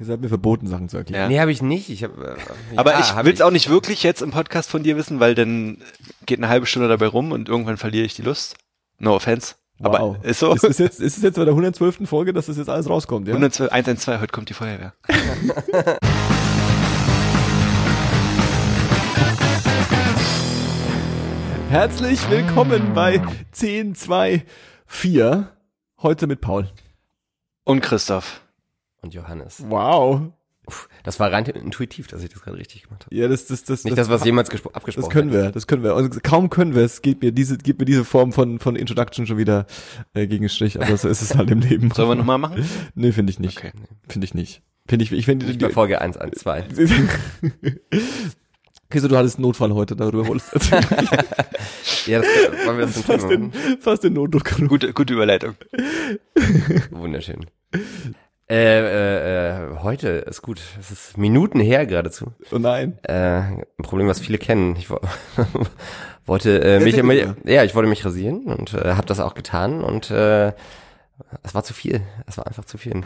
Es hat mir verboten, Sachen zu erklären. Ja. Nee, habe ich nicht. Ich hab, äh, Aber ja, ich will es auch nicht wirklich jetzt im Podcast von dir wissen, weil dann geht eine halbe Stunde dabei rum und irgendwann verliere ich die Lust. No offense. Wow. Aber ist so. Ist es jetzt, ist es jetzt bei der 112. Folge, dass das jetzt alles rauskommt, ja? 112, 112, heute kommt die Feuerwehr. Herzlich willkommen bei 1024. Heute mit Paul. Und Christoph. Und Johannes. Wow. Das war rein intuitiv, dass ich das gerade richtig gemacht habe. Ja, das, das, das, Nicht das, was jemals gespro- abgesprochen Das können hätte. wir, das können wir. Und kaum können wir es, geht mir diese, geht mir diese Form von, von Introduction schon wieder äh, gegen den Strich. Aber so ist es halt im Leben. Sollen wir nochmal machen? Nee, finde ich nicht. Okay. Finde ich nicht. Finde ich, ich finde, Nicht bei Folge 112. Okay, so du hattest einen Notfall heute, darüber wolltest du erzählen. Ja, das, wollen wir das zum fast, den, machen? fast den Notdruck. Gute, gute Überleitung. Wunderschön. Äh, äh, äh, heute ist gut. Es ist Minuten her geradezu. Oh nein. Äh, ein Problem, was viele kennen. Ich wo wollte äh, mich, mal. ja, ich wollte mich rasieren und äh, habe das auch getan und äh, es war zu viel. Es war einfach zu viel.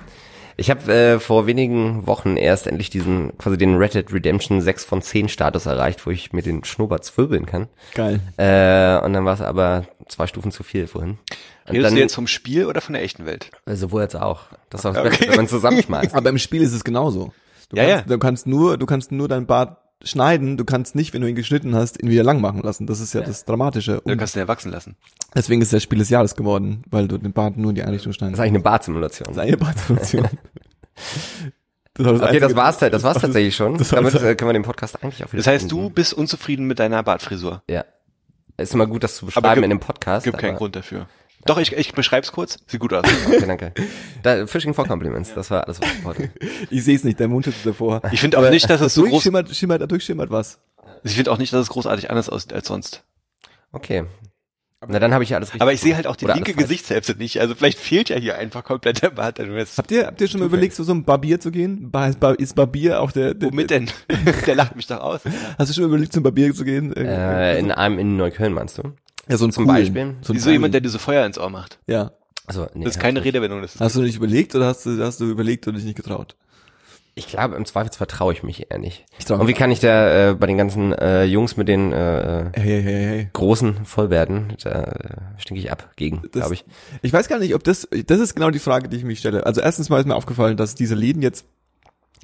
Ich habe äh, vor wenigen Wochen erst endlich diesen quasi den Red Dead Redemption 6 von 10 Status erreicht, wo ich mir den Schnurrbart zwirbeln kann. Geil. Äh, und dann war es aber zwei Stufen zu viel vorhin. Und Redest dann, du jetzt vom Spiel oder von der echten Welt? äh, sowohl als auch. Das ist auch das Beste, wenn man zusammenschmeißt. Aber im Spiel ist es genauso. Du Ja, kannst, ja. Du kannst nur, du kannst nur dein Bart schneiden, du kannst nicht, wenn du ihn geschnitten hast, ihn wieder lang machen lassen. Das ist ja, das Dramatische. Dann Und kannst du ihn erwachsen lassen. deswegen ist das Spiel des Jahres geworden, weil du den Bart nur in die Einrichtung schneiden Das ist eigentlich eine Bartsimulation. Das ist eine Bartfunktion. Das war Okay, das einzige- war's, das war's tatsächlich schon. das Damit das- äh, können wir den Podcast eigentlich auch wieder Das heißt, beenden. du bist unzufrieden mit deiner Bartfrisur. Ja. Ist immer gut, das zu Aber beschreiben gibt- in dem Podcast. Gibt keinen Grund dafür. Doch, ich, ich beschreib's kurz. Sieht gut aus. Okay, danke. Da, Fishing for Compliments, das war alles, was ich wollte. Ich sehe es nicht, der Mund ist davor. Ich finde auch nicht, dass es so groß, durchschimmert, schimmert, durchschimmert was. ich finde auch nicht, dass es großartig anders aussieht als sonst. Okay. Na, dann habe ich ja alles richtig Aber ich sehe halt auch die linke. Gesichtshälfte nicht. Also vielleicht fehlt ja hier einfach komplett der Bart. Habt ihr, habt ihr schon mal überlegt, so zum Barbier zu gehen? Bar, ist, Bar, ist Barbier auch der, der Womit denn? der lacht mich doch aus. Hast du schon mal überlegt, zum Barbier zu gehen? Äh, in einem in Neukölln meinst du? Ja, so ein zum coolen. Beispiel? So, ein Wie so jemand, der so Feuer ins Ohr macht. ja. Also, nee, Das ist keine. Redewendung. Das ist Hast du nicht überlegt oder hast du, hast du überlegt und dich nicht getraut? Ich glaube, im Zweifelsfall traue ich mich eher nicht. Ich Und wie kann ich da äh, bei den ganzen äh, Jungs mit den äh, äh, Hey, hey, hey. großen Vollwerten, da äh, stinke ich ab gegen, Das- glaube ich. Ich weiß gar nicht, ob das, das ist genau die Frage, die ich mich stelle. Also erstens mal ist mir aufgefallen, dass diese Läden jetzt,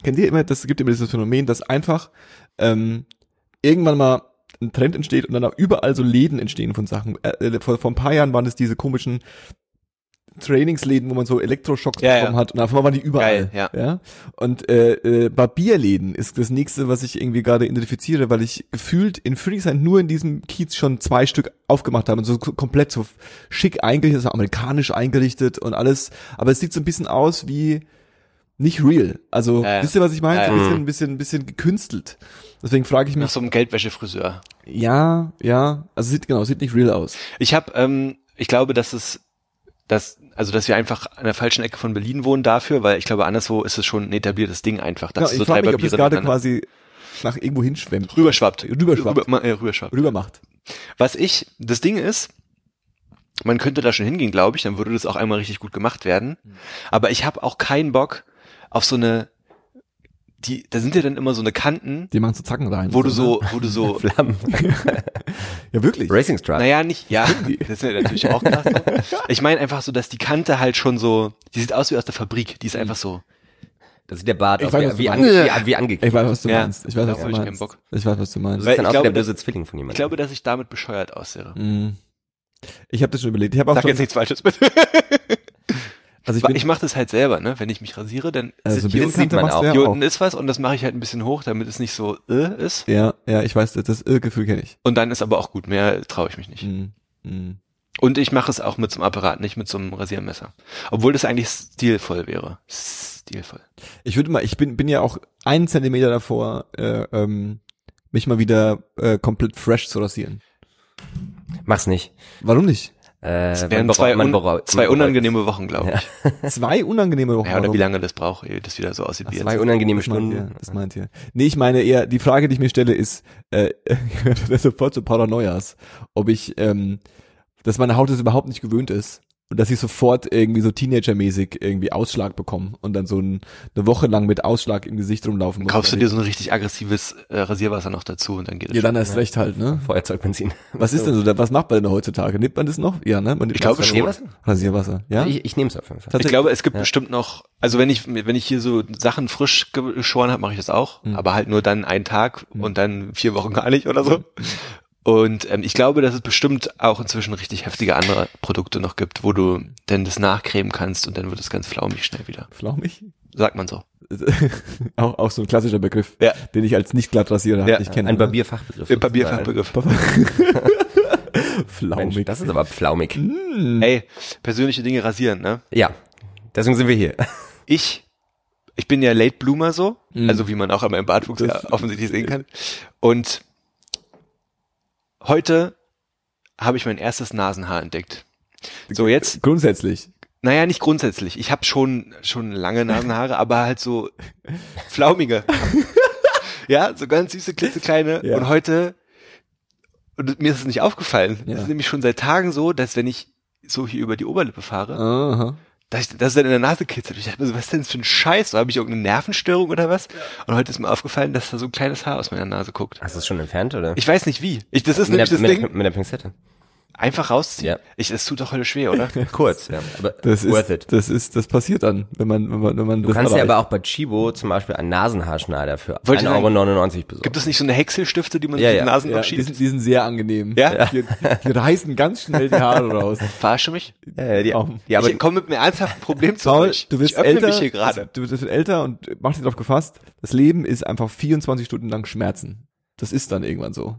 kennt ihr immer, das gibt immer dieses Phänomen, dass einfach ähm, irgendwann mal ein Trend entsteht und dann auch überall so Läden entstehen von Sachen. Äh, äh, vor, vor ein paar Jahren waren es diese komischen Trainingsläden, wo man so Elektroschocks Ja, bekommen ja. hat und einmal waren die überall. Geil, ja. Und äh, äh, Barbierläden ist das nächste, was ich irgendwie gerade identifiziere, weil ich gefühlt in Friedrichshain nur in diesem Kiez schon zwei Stück aufgemacht habe und so komplett so schick eingerichtet, so amerikanisch eingerichtet und alles. Aber es sieht so ein bisschen aus wie nicht real. Also Ja, ja. wisst ihr, was ich meine? Ja, So ja. ein bisschen, ein bisschen, ein bisschen gekünstelt. Deswegen frage ich nach mich, so einem Geldwäschefriseur. ja, ja, also sieht genau, sieht nicht real aus. Ich habe, ähm, ich glaube, dass es, dass, also dass wir einfach an der falschen Ecke von Berlin wohnen dafür, weil ich glaube, anderswo ist es schon ein etabliertes Ding einfach, dass Ja, du ich so frage mich, ob das gerade quasi nach irgendwo hinschwemmt. rüberschwappt. Rüberschwappt. Rüber, äh, rüberschwappt. Rüber macht. Was ich, das Ding ist, man könnte da schon hingehen, glaube ich, dann würde das auch einmal richtig gut gemacht werden. Aber ich habe auch keinen Bock auf so eine, die, da sind ja dann immer so eine Kanten, Die machen so Zacken rein. wo du ne? so, wo du so, Flammen. Ja, wirklich. Racing Strike. naja, nicht, ja, das ist ja natürlich auch krass. Ich meine einfach so, dass die Kante halt schon so, die sieht aus wie aus der Fabrik, die ist einfach so, Das sieht der Bart Ich aus, weiß, du wie, ange, wie, wie angeklickt. Ich weiß, was du Ja, meinst. Ich weiß, was du hab meinst. Bock. Ich weiß, was du meinst. Weil siehst dann glaube, der das- böse Zwilling von jemandem. ich glaube, dass ich damit bescheuert aussehe. Mhm. Ich habe das schon überlegt. Ich habe auch Sag schon, jetzt nichts Falsches bitte. Also ich Ich, bin, ich mache das halt selber, ne? Wenn ich mich rasiere, dann also ist ein hier, unten, sieht man auch. ja hier unten ist was und das mache ich halt ein bisschen hoch, damit es nicht so äh, ist. Ja, ja, ich weiß, das, das Irrgefühl kenne ich. Und dann ist aber auch gut, mehr traue ich mich nicht. Mhm. Mhm. Und ich mache es auch mit so einem Apparat, nicht mit so einem Rasiermesser. Obwohl das eigentlich stilvoll wäre. Stilvoll. Ich würde mal, ich bin, bin ja auch einen Zentimeter davor, äh, ähm, mich mal wieder äh, komplett fresh zu rasieren. Mach's nicht. Warum nicht? Äh, wären bereut- zwei, un zwei unangenehme Wochen, glaube ich. Zwei unangenehme Wochen. Ja, oder wie lange das braucht, ehe das wieder so aussieht es. wie Zwei jetzt. unangenehme Das meint ihr, Stunden. das meint ihr. Nee, ich meine eher, die Frage, die ich mir stelle, ist, äh, das ist sofort zu Paranoias, ob ich, ähm, dass meine Haut es überhaupt nicht gewöhnt ist, und dass ich sofort irgendwie so Teenager-mäßig irgendwie Ausschlag bekomme und dann so ein, eine Woche lang mit Ausschlag im Gesicht rumlaufen muss. Kaufst du dir so ein richtig aggressives äh, Rasierwasser noch dazu und dann geht es Ja, schon. dann erst recht halt, ne? Feuerzeugbenzin. Was ist denn so, da- was macht man denn heutzutage? Nimmt man das noch? Ja, ne? Man nimmt Ich glaube das schon. Rasierwasser? Rasierwasser, ja? Ich, ich nehme es auf jeden Fall. Ich glaube, es gibt bestimmt noch, also wenn ich, wenn ich hier so Sachen frisch geschoren habe, mache ich das auch, Mhm. aber halt nur dann einen Tag und dann vier Wochen gar nicht oder so. Und ähm, ich glaube, dass es bestimmt auch inzwischen richtig heftige andere Produkte noch gibt, wo du denn das nachcremen kannst und dann wird es ganz flaumig schnell wieder. Flaumig? Sagt man so. auch, auch so ein klassischer Begriff, Ja. den ich als nicht Glattrasierer Ja. nicht kenne. Ein? Barbierfachbegriff. Im Papierfachbegriff. Flaumig. Mensch, das ist aber flaumig. Hm. Ey, persönliche Dinge rasieren, ne? Ja, deswegen sind wir hier. Ich, ich bin ja Late Bloomer so, Mhm. also wie man auch an meinem Bartwuchs ja offensichtlich sehen kann. Und heute habe ich mein erstes Nasenhaar entdeckt. So jetzt, Grundsätzlich. naja, nicht grundsätzlich. Ich habe schon schon lange Nasenhaare, aber halt so flaumige. ja, so ganz süße, klitzekleine. Ja. Und heute, und mir ist es nicht aufgefallen. Ja. Es ist nämlich schon seit Tagen so, dass wenn ich so hier über die Oberlippe fahre, Aha. Dass, ich, dass es dann in der Nase kitzelt. Ich dachte mir so, was ist denn das für ein Scheiß? Habe ich irgendeine Nervenstörung oder was? Und heute ist mir aufgefallen, dass da so ein kleines Haar aus meiner Nase guckt. Hast du es schon entfernt, oder? Ich weiß nicht wie. Ich, das ist mit, nämlich der, das mit, Ding. der, mit der Pinzette. Einfach rausziehen. Ja. Ich, es tut doch heute schwer, oder? Kurz, ja. Aber Das worth ist, it. das ist, das passiert dann, wenn man, wenn man, wenn man Du das kannst ja aber auch bei Chibo zum Beispiel einen Nasenhaarschneider für Wollte ich 1,99 Euro besorgen. Gibt es nicht so eine Häckselstifte, die man Ja, sich ja. in die Nasen ja, noch die, sind, die sind sehr angenehm. Ja? Die, die reißen ganz schnell die Haare raus. Verarsche mich? ja, die, Auch. die, aber ich komme mit einem ernsthaften Problem zu Paul, euch. du wirst ich öffne älter, mich hier gerade. du wirst älter und mach dich darauf gefasst, das Leben ist einfach 24 Stunden lang Schmerzen. Das ist dann irgendwann so.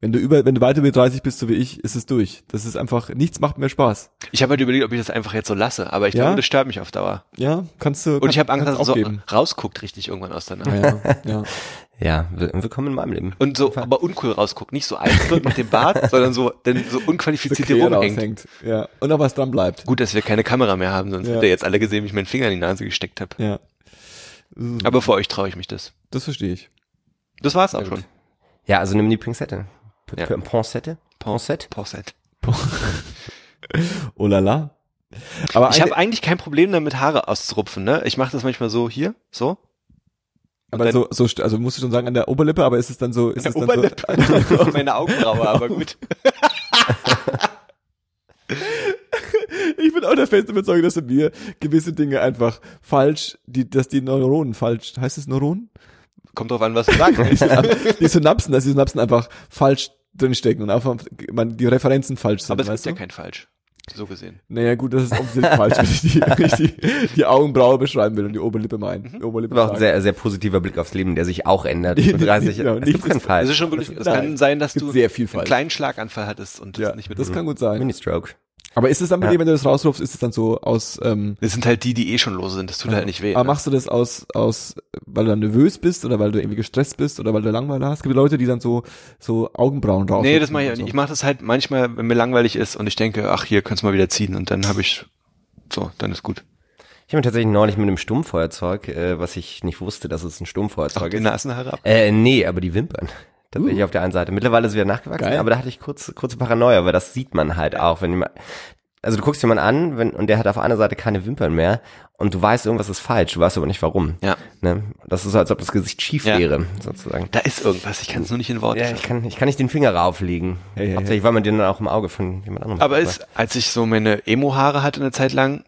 Wenn du über, wenn du weiter wie 30 bist, so wie ich, ist es durch. Das ist einfach, nichts macht mehr Spaß. Ich habe halt überlegt, ob ich das einfach jetzt so lasse, aber ich Ja? glaube, das stört mich auf Dauer. Ja, kannst du. Und ich habe Angst, dass es so rausguckt richtig irgendwann aus der Nase. Ja, ja. ja, will- willkommen in meinem Leben. Und so, aber uncool rausguckt. Nicht so eins wird mit dem Bart, sondern so, denn so So unqualifiziert hier rumhängt. raushängt. Ja. Und noch was dran bleibt. Gut, dass wir keine Kamera mehr haben, sonst Ja. hättet ihr jetzt alle gesehen, wie ich meinen Finger in die Nase gesteckt habe. Ja. Aber vor euch traue ich mich das. Das verstehe ich. Das war's auch schon. Ja, also nimm die Pinzette. P Ja. P Pinzette? Pinzette? Pauset. Oh la la. Aber Ich habe eigentlich kein Problem damit, Haare auszurupfen, ne? Ich mache das manchmal so hier, so. aber so, so, also musst du schon sagen an der Oberlippe, aber ist es dann so, ist es dann Oberlippe. Auf meine Augenbraue, aber gut. so, ich bin auch der festen Überzeugung, dass in mir gewisse Dinge einfach falsch, die, dass die Neuronen falsch, heißt es Neuronen? Kommt drauf an, was du sagst. Die Synapsen, dass die Synapsen einfach falsch drinstecken und einfach man, die Referenzen falsch sind, aber es weißt gibt ja du? kein Falsch. So gesehen. Naja, gut, das ist offensichtlich falsch, wenn ich die, wenn ich die, die Augenbraue beschreiben will und die Oberlippe meinen. Die Oberlippe Das war auch ein sehr, sehr positiver Blick aufs Leben, der sich auch ändert. Nee, Mit 30 genau, es gibt keinen das- Fall. Es ist schon wirklich, es kann sein, dass du sehr viel einen falsch. kleinen Schlaganfall hattest und Ja, das nicht mit. das kann gut sein. Mini-Stroke. Aber ist es dann bei Ja. dir, wenn du das rausrufst, ist es dann so aus, ähm, Das sind halt die, die eh schon lose sind. Das tut halt nicht weh. aber ne? machst du das aus, aus, weil du dann nervös bist oder weil du irgendwie gestresst bist oder weil du Langeweile hast? Es gibt Leute, die dann so, so Augenbrauen drauf. Nee, das mache ich nicht. so. Ich mache das halt manchmal, wenn mir langweilig ist und ich denke, ach, hier kannst du mal wieder ziehen und dann habe ich so, dann ist gut. Ich habe mir tatsächlich neulich mit einem Stummfeuerzeug, äh, was ich nicht wusste, dass es ein Ach, Stummfeuerzeug die ist. Nasenhaare ab. Äh, nee, aber die Wimpern. Tatsächlich Uh. auf der einen Seite. Mittlerweile ist es wieder nachgewachsen, Geil. aber da hatte ich kurz, kurze Paranoia, weil das sieht man halt auch, wenn jemand, also du guckst jemanden an, wenn, und der hat auf einer Seite keine Wimpern mehr und du weißt, irgendwas ist falsch, du weißt aber nicht warum. Ja. Ne? Das ist so, als ob das Gesicht schief Ja. wäre, sozusagen. Da ist irgendwas, ich kann es nur nicht in Worte Ja, ich kann, ich kann nicht den Finger rauflegen. Hey, hey, Hauptsächlich, weil man den dann auch im Auge von jemand anderem Aber es, als ich so meine Emo-Haare hatte eine Zeit lang,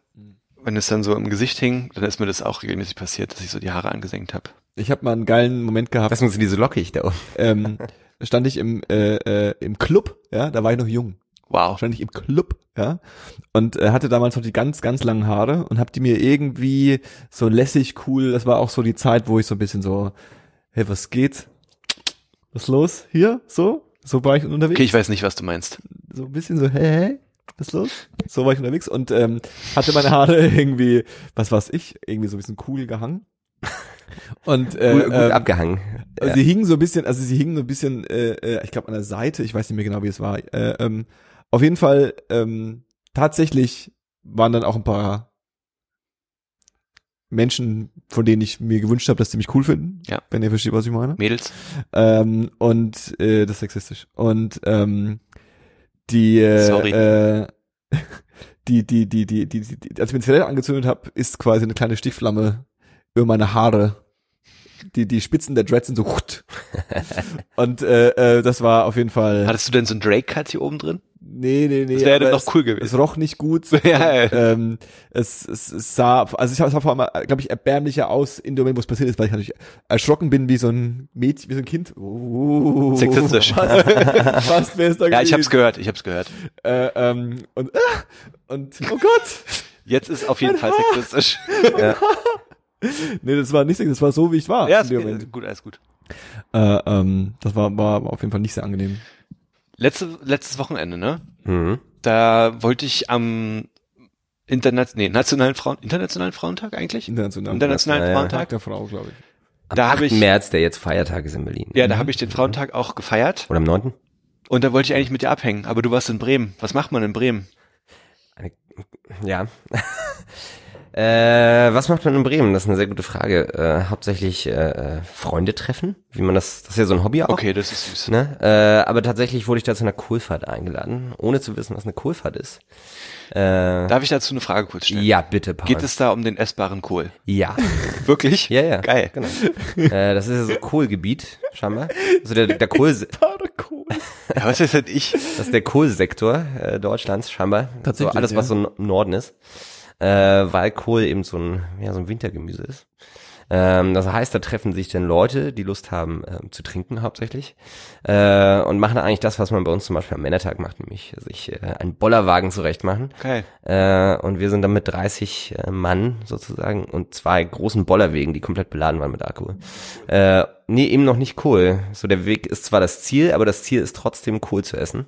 wenn es dann so im Gesicht hing, dann ist mir das auch regelmäßig passiert, dass ich so die Haare angesenkt habe. Ich habe mal einen geilen Moment gehabt. Deswegen sind die so lockig da oben. ähm, stand ich im, äh, äh, im Club, ja, da war ich noch jung. Wow. stand ich im Club, ja, und äh, hatte damals noch die ganz, ganz langen Haare und hab die mir irgendwie so lässig cool, das war auch so die Zeit, wo ich so ein bisschen so, hey, was geht? Was ist los? Hier? So? So war ich unterwegs. Okay, ich weiß nicht, was du meinst. so ein bisschen so, hey, hey, was ist los? So war ich unterwegs und ähm, hatte meine Haare irgendwie, was weiß ich, irgendwie so ein bisschen cool gehangen. Und äh, Gut, gut ähm, abgehangen. also sie hingen so ein bisschen, also sie hingen so ein bisschen, äh, äh, ich glaube an der Seite, ich weiß nicht mehr genau, wie es war. Äh, ähm, auf jeden Fall ähm, tatsächlich waren dann auch ein paar Menschen, von denen ich mir gewünscht habe, dass sie mich cool finden. Ja. Wenn ihr versteht, was ich meine. Mädels? Ähm, und äh, das ist sexistisch. Und ähm, die äh, Sorry. Äh, die, die, die, die, die, die, die als ich mir die Zigarette angezündet habe, ist quasi eine kleine Stichflamme über meine Haare. Die, die Spitzen der Dreads sind so und äh, äh, das war auf jeden Fall. Hattest du denn so einen Drake-Cut hier oben drin? Nee, nee, nee. Das wäre noch es- cool gewesen. Es roch nicht gut. Ja, ja. ähm, es, es, es sah, also ich sah vor allem, glaube ich, erbärmlicher aus in dem Moment, wo es passiert ist, weil ich natürlich erschrocken bin wie so ein Mädchen, wie so ein Kind. Sexistisch. Fast, fast wäre es da Ja, ich hab's gehört, ich hab's gehört. Äh, ähm, und, ah, und, oh Gott. Jetzt ist auf jeden Fall sexistisch. Nee, das war nicht so, das war so, wie ich war. Ja, ist gut, alles gut. Äh, ähm, das war, war auf jeden Fall nicht sehr angenehm. Letzte, letztes Wochenende, ne? Mhm. Da wollte ich am Internet, nee, nationalen Frauen, internationalen Frauentag eigentlich? International. Internationalen Ja, ja. Tag Frauentag? der Frau, glaube ich. Am Da 8. hab ich- März, der jetzt Feiertag ist in Berlin. Ja, da habe ich den Frauentag auch gefeiert Oder am 9. und da wollte ich eigentlich mit dir abhängen, aber du warst in Bremen. Was macht man in Bremen? Ja. äh, was macht man in Bremen? Das ist eine sehr gute Frage. Äh, hauptsächlich äh, Freunde treffen, wie man das, das ist ja so ein Hobby auch. Okay, das ist süß. Ne? Äh, aber tatsächlich wurde ich da zu einer Kohlfahrt eingeladen, ohne zu wissen, was eine Kohlfahrt ist. Äh, Darf ich dazu eine Frage kurz stellen? ja, bitte, Paul. Geht es da um den essbaren Kohl? Ja. Wirklich? Ja, ja. Geil. Genau. äh, das ist ja so Kohlgebiet, scheinbar. Also der, der Kohl, Ja, was ist denn ich? das ist der Kohlsektor äh, Deutschlands, scheinbar. Tatsächlich, So alles, was ja. so im Norden ist. Äh, weil Kohl eben so ein, ja, so ein Wintergemüse ist. Ähm, das heißt, da treffen sich dann Leute, die Lust haben ähm, zu trinken hauptsächlich äh, und machen eigentlich das, was man bei uns zum Beispiel am Männertag macht, nämlich sich äh, einen Bollerwagen zurecht machen. Geil. Äh, und wir sind dann mit 30 äh, Mann sozusagen und zwei großen Bollerwegen, die komplett beladen waren mit Alkohol. Äh, nee, eben noch nicht Kohl. So der Weg ist zwar das Ziel, aber das Ziel ist trotzdem Kohl zu essen.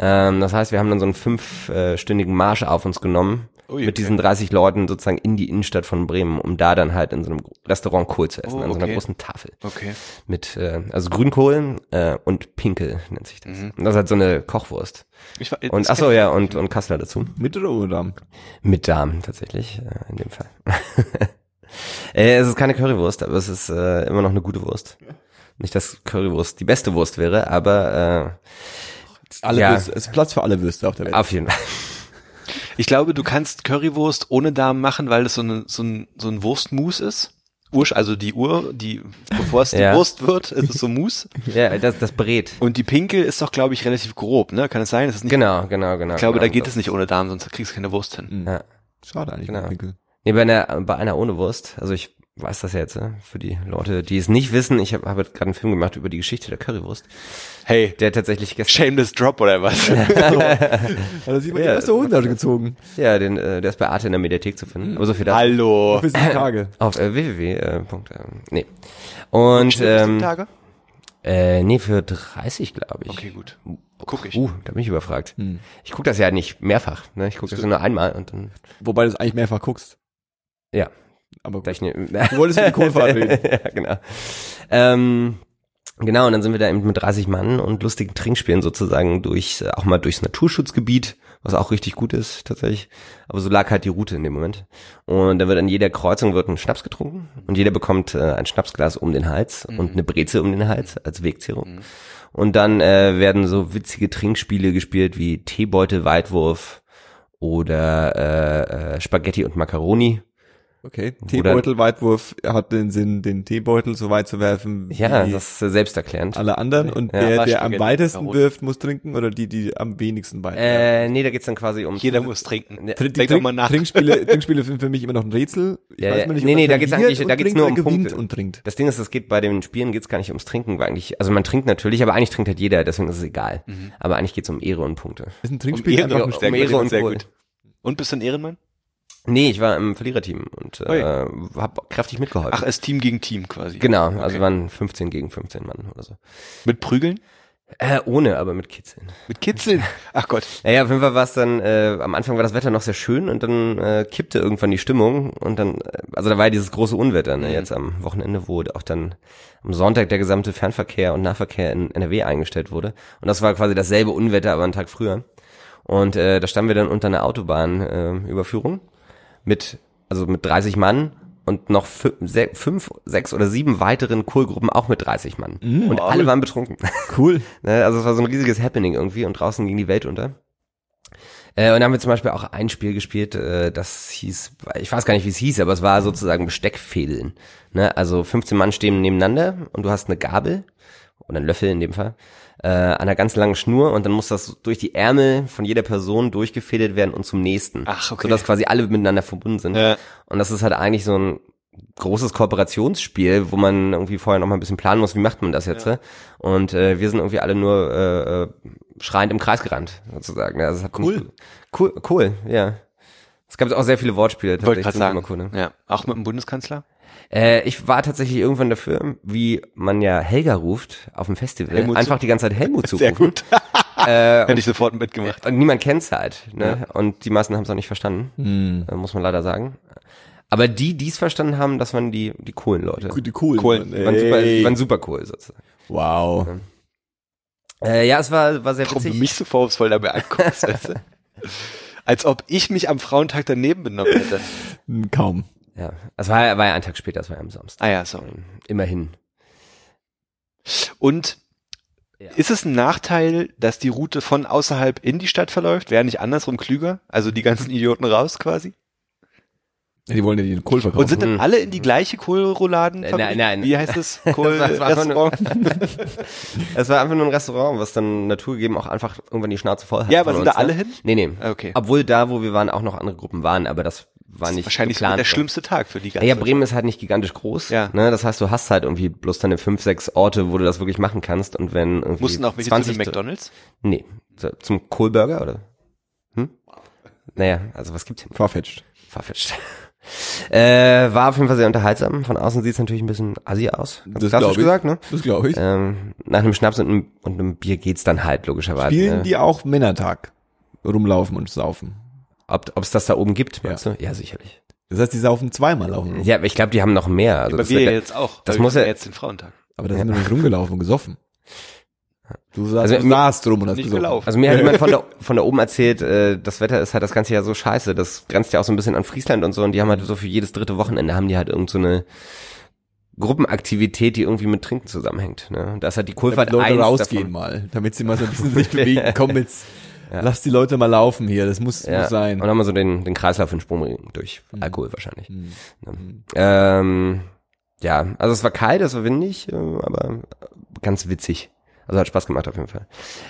Ähm, das heißt, wir haben dann so einen fünfstündigen Marsch auf uns genommen. Ui, mit okay. diesen 30 Leuten sozusagen in die Innenstadt von Bremen, um da dann halt in so einem Restaurant Kohl zu essen, Oh, an so einer okay. großen Tafel. Okay. Mit, äh, also Grünkohl äh, und Pinkel nennt sich das. Mhm. Und das ist halt so eine Kochwurst. Ich, war- Und das ach so, kenn ich. ja, und, und Kassler dazu. Mit oder ohne Darm? Mit Darm tatsächlich, äh, in dem Fall. äh, es ist keine Currywurst, aber es ist äh, immer noch eine gute Wurst. Nicht, dass Currywurst die beste Wurst wäre, aber Alle Ja. Würste, es ist Platz für alle Würste auf der äh, Welt. auf jeden Fall. Ich glaube, du kannst Currywurst ohne Darm machen, weil das so, eine, so ein, so ein Wurstmus ist. Ursch, also die Uhr, die, bevor es die Ja. Wurst wird, ist es so Mus. ja, das, das Brät. Und die Pinkel ist doch, glaube ich, relativ grob, ne? Kann es sein? Das ist nicht, Genau, genau, genau. ich glaube, genau, da geht es nicht ohne Darm, sonst kriegst du keine Wurst hin. Ja. Schade eigentlich. Genau. Pinkel. Nee, bei einer, bei einer ohne Wurst, also ich weiß das jetzt, äh, für die Leute, die es nicht wissen, ich habe hab gerade einen Film gemacht über die Geschichte der Currywurst, Hey, der tatsächlich gestern, shameless drop oder was? Ja, da sieht man Ja. aus der Hosentasche gezogen. ja, den, äh, der ist bei Arte in der Mediathek zu finden, aber so viel dazu. Hallo. Für sieben Tage. Auf äh, www. Äh, Punkt, äh, nee. Und, das die ähm, Tage? äh, nee, für 30, glaube ich. Okay, gut. Guck ich. Uh, da bin ich überfragt. Hm. Ich gucke das ja nicht mehrfach. Ne? Ich gucke das nur einmal und dann. Wobei du es eigentlich mehrfach guckst. Ja. Aber gut. Du wolltest die Kohlfahrt reden. ja, genau. Ähm, genau, und dann sind wir da eben mit 30 Mann und lustigen Trinkspielen sozusagen durch, äh, auch mal durchs Naturschutzgebiet, was auch richtig gut ist, tatsächlich. Aber so lag halt die Route in dem Moment. Und da wird an jeder Kreuzung wird ein Schnaps getrunken und jeder bekommt äh, ein Schnapsglas um den Hals und eine Breze um den Hals als Wegzehrung. Und dann äh, werden so witzige Trinkspiele gespielt wie Teebeutel, Weitwurf oder äh, äh, Spaghetti und Macaroni. Okay. Wo Teebeutel, Weitwurf hat den Sinn, den Teebeutel so weit zu werfen wie Ja, das ist selbsterklärend. alle anderen. Und Ja, der, der am weitesten wirft, muss trinken oder die, die am wenigsten weit. Äh, nee, da geht's dann quasi um. Jeder muss trinken. Ja, Trink, Denk doch mal nach. Trinkspiele, Trinkspiele sind für mich immer noch ein Rätsel. Ich Ja, weiß immer nicht, Nee, ob nee, da geht's eigentlich- und da geht's nur um Punkte. und trinkt. Das Ding ist, es geht bei den Spielen geht's gar nicht ums Trinken, weil eigentlich, also man trinkt natürlich, aber eigentlich trinkt halt jeder, deswegen ist es egal. Aber eigentlich geht's um Ehre und Punkte. Ist ein Um Trinkspiel Ehre, einfach um Ehre gut, und sehr gut. Und bist du ein Ehrenmann? Nee, ich war im Verliererteam und äh, hab kräftig mitgeholfen. Ach, es Team gegen Team quasi. genau, also Okay. waren 15 gegen 15 Mann oder so. Mit Prügeln? Äh, ohne, aber mit Kitzeln. Mit Kitzeln? Ach Gott. Naja, auf jeden Fall war es dann, äh, am Anfang war das Wetter noch sehr schön und dann äh, kippte irgendwann die Stimmung und dann, äh, also da war ja dieses große Unwetter, ne, Mhm. jetzt am Wochenende, wo auch dann am Sonntag der gesamte Fernverkehr und Nahverkehr in NRW eingestellt wurde. Und das war quasi dasselbe Unwetter, aber einen Tag früher. Und äh, da standen wir dann unter einer Autobahnüberführung äh, mit, also mit 30 Mann und noch fünf, sechs oder sieben weiteren Kohlgruppen auch mit 30 Mann. und wow. alle waren betrunken. Cool. Ne, also es war so ein riesiges Happening irgendwie und draußen ging die Welt unter. Äh, und dann haben wir zum Beispiel auch ein Spiel gespielt, äh, das hieß, ich weiß gar nicht, wie es hieß, aber es war sozusagen Besteckfädeln. Ne? Also 15 Mann stehen nebeneinander und du hast eine Gabel oder einen Löffel in dem Fall äh, an einer ganz langen Schnur und dann muss das durch die Ärmel von jeder Person durchgefädelt werden und zum nächsten. Ach, okay. Sodass quasi alle miteinander verbunden sind. Ja. Und das ist halt eigentlich so ein großes Kooperationsspiel, wo man irgendwie vorher noch mal ein bisschen planen muss, wie macht man das jetzt. Ja. Und äh, wir sind irgendwie alle nur äh, äh, schreiend im Kreis gerannt, sozusagen. Also es hat Cool. Cool, cool, ja. Es gab auch sehr viele Wortspiele. Wollte tatsächlich, gerade sagen. Cool, ne? Ja, auch mit dem Bundeskanzler. Äh, ich war tatsächlich irgendwann dafür, wie man ja Helga ruft auf dem Festival, Helmut einfach die ganze Zeit Helmut zu Sehr rufen. gut. Hätte ich sofort mitgemacht. Und niemand kennt's halt. Ne? Und die meisten haben es auch nicht verstanden, äh, muss man leider sagen. Aber die, die es verstanden haben, das waren die, die coolen Leute. Die coolen. Cool. Mann, Die waren super, die waren super cool sozusagen. Wow. Äh, ja, es war, war sehr Warum du witzig. mich so vorwurfsvoll dabei anguckst, weißt du? Als ob ich mich am Frauentag daneben benommen hätte. Hm, Kaum. Ja, es war, war ja ein Tag später, es war ja am Samstag. Ah ja, so. Ähm, Immerhin. Und Ja. ist es ein Nachteil, dass die Route von außerhalb in die Stadt verläuft? Wäre nicht andersrum klüger? Also die ganzen Idioten raus quasi? Ja, Die wollen ja den Kohl verkaufen. Und sind dann Mhm. alle in die gleiche Kohlrouladen? Äh, nein, nein. Wie heißt es? Das war- das war Kohlrestaurant? Es war einfach nur ein Restaurant, was dann naturgegeben auch einfach irgendwann die Schnauze voll hat. Ja, aber sind uns, da alle ne? hin? Nee, nee. Okay. Obwohl da, wo wir waren, auch noch andere Gruppen waren, aber das war nicht Wahrscheinlich geplant. der schlimmste Tag für die ganze Ja, ja, Bremen ist halt nicht gigantisch groß. Ja. Ne? Das heißt, du hast halt irgendwie bloß deine fünf, sechs Orte, wo du das wirklich machen kannst. Und wenn irgendwie Mussten auch welche zu 20 den McDonalds? Nee, so, zum Kohlburger oder? Hm? Naja, also was gibt's hier? Farfetched. Farfetched. äh, war auf jeden Fall sehr unterhaltsam. Von außen sieht's natürlich ein bisschen assi aus. Ganz Das klassisch gesagt, ne? Das glaube ich. Ähm, nach einem Schnaps und einem, und einem Bier geht's dann halt logischerweise. Spielen ne? die auch Männertag? Rumlaufen und saufen. Ob es das da oben gibt, meinst du? Ja, sicherlich. Das heißt, die saufen zweimal auf dem. Ja, aber ich glaube, die haben noch mehr. Also Aber das wir wird ja ja- jetzt auch. das muss wir ja- jetzt den Frauentag. Aber da sind wir nicht rumgelaufen und gesoffen. Du saßt, Also saßt rum und hast Nicht gelaufen. Also mir hat jemand von da, von da oben erzählt, äh, das Wetter ist halt das ganze Jahr so scheiße. Das grenzt ja auch so ein bisschen an Friesland und so. Und die haben halt so für jedes dritte Wochenende haben die halt irgend so eine Gruppenaktivität, die irgendwie mit Trinken zusammenhängt. Ne? Und da ist halt die Kohlfahrt Damit Leute eins rausgehen davon. mal, damit sie mal so ein bisschen sich bewegen. Komm jetzt, lass die Leute mal laufen hier. Das muss, Ja. muss sein. Und dann haben wir so den, den Kreislauf in Sprung durch Alkohol wahrscheinlich. Hm. Ja. Ähm, ja, also es war kalt, es war windig, äh, aber ganz witzig. Also hat Spaß gemacht auf jeden Fall.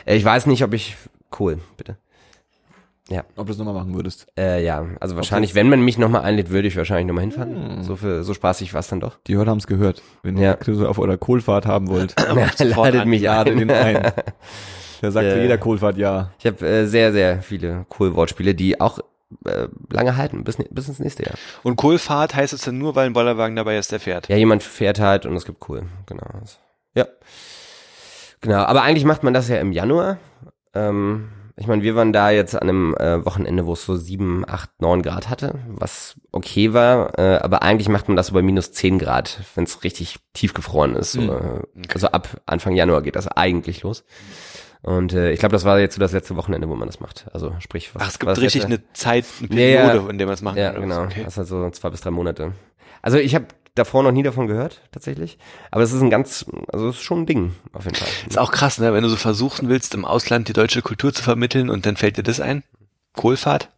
Äh, ich weiß nicht, ob ich cool, bitte. Ob du das nochmal machen würdest. Äh, ja, also wahrscheinlich, wenn man mich nochmal einlädt, würde ich wahrscheinlich nochmal hinfahren. So für so spaßig war es dann doch. Die Hörer haben es gehört. Wenn Ja. ihr auf eurer Kohlfahrt haben wollt, sofort Ladet an. mich ladet ein. ihn ein. Der sagt Ja. zu jeder Kohlfahrt ja. Ich habe äh, sehr, sehr viele cool Wortspiele, die auch äh, lange halten, bis, bis ins nächste Jahr. Und Kohlfahrt heißt es dann nur, weil ein Bollerwagen dabei ist, der fährt. Ja, jemand fährt halt und es gibt cool, genau. Ja. Genau, aber eigentlich macht man das ja im Januar. Ähm, ich meine, wir waren da jetzt an einem äh, Wochenende, wo es so sieben, acht, neun Grad hatte, was okay war, äh, aber eigentlich macht man das so bei minus zehn Grad, wenn es richtig tiefgefroren ist. So, äh, Also ab Anfang Januar geht das eigentlich los. Und äh, ich glaube, das war jetzt so das letzte Wochenende, wo man das macht. Also sprich, was Ach, es war gibt das richtig eine Zeit, eine Ja, Periode, ja. in der man es machen Ja, kann. oder genau. was? Okay. Das ist halt so zwei bis drei Monate. Also ich habe davor noch nie davon gehört, tatsächlich. Aber es ist ein ganz, also es ist schon ein Ding, auf jeden Fall. Ist auch krass, ne? Wenn du so versuchen willst, im Ausland die deutsche Kultur zu vermitteln und dann fällt dir das ein? Kohlfahrt?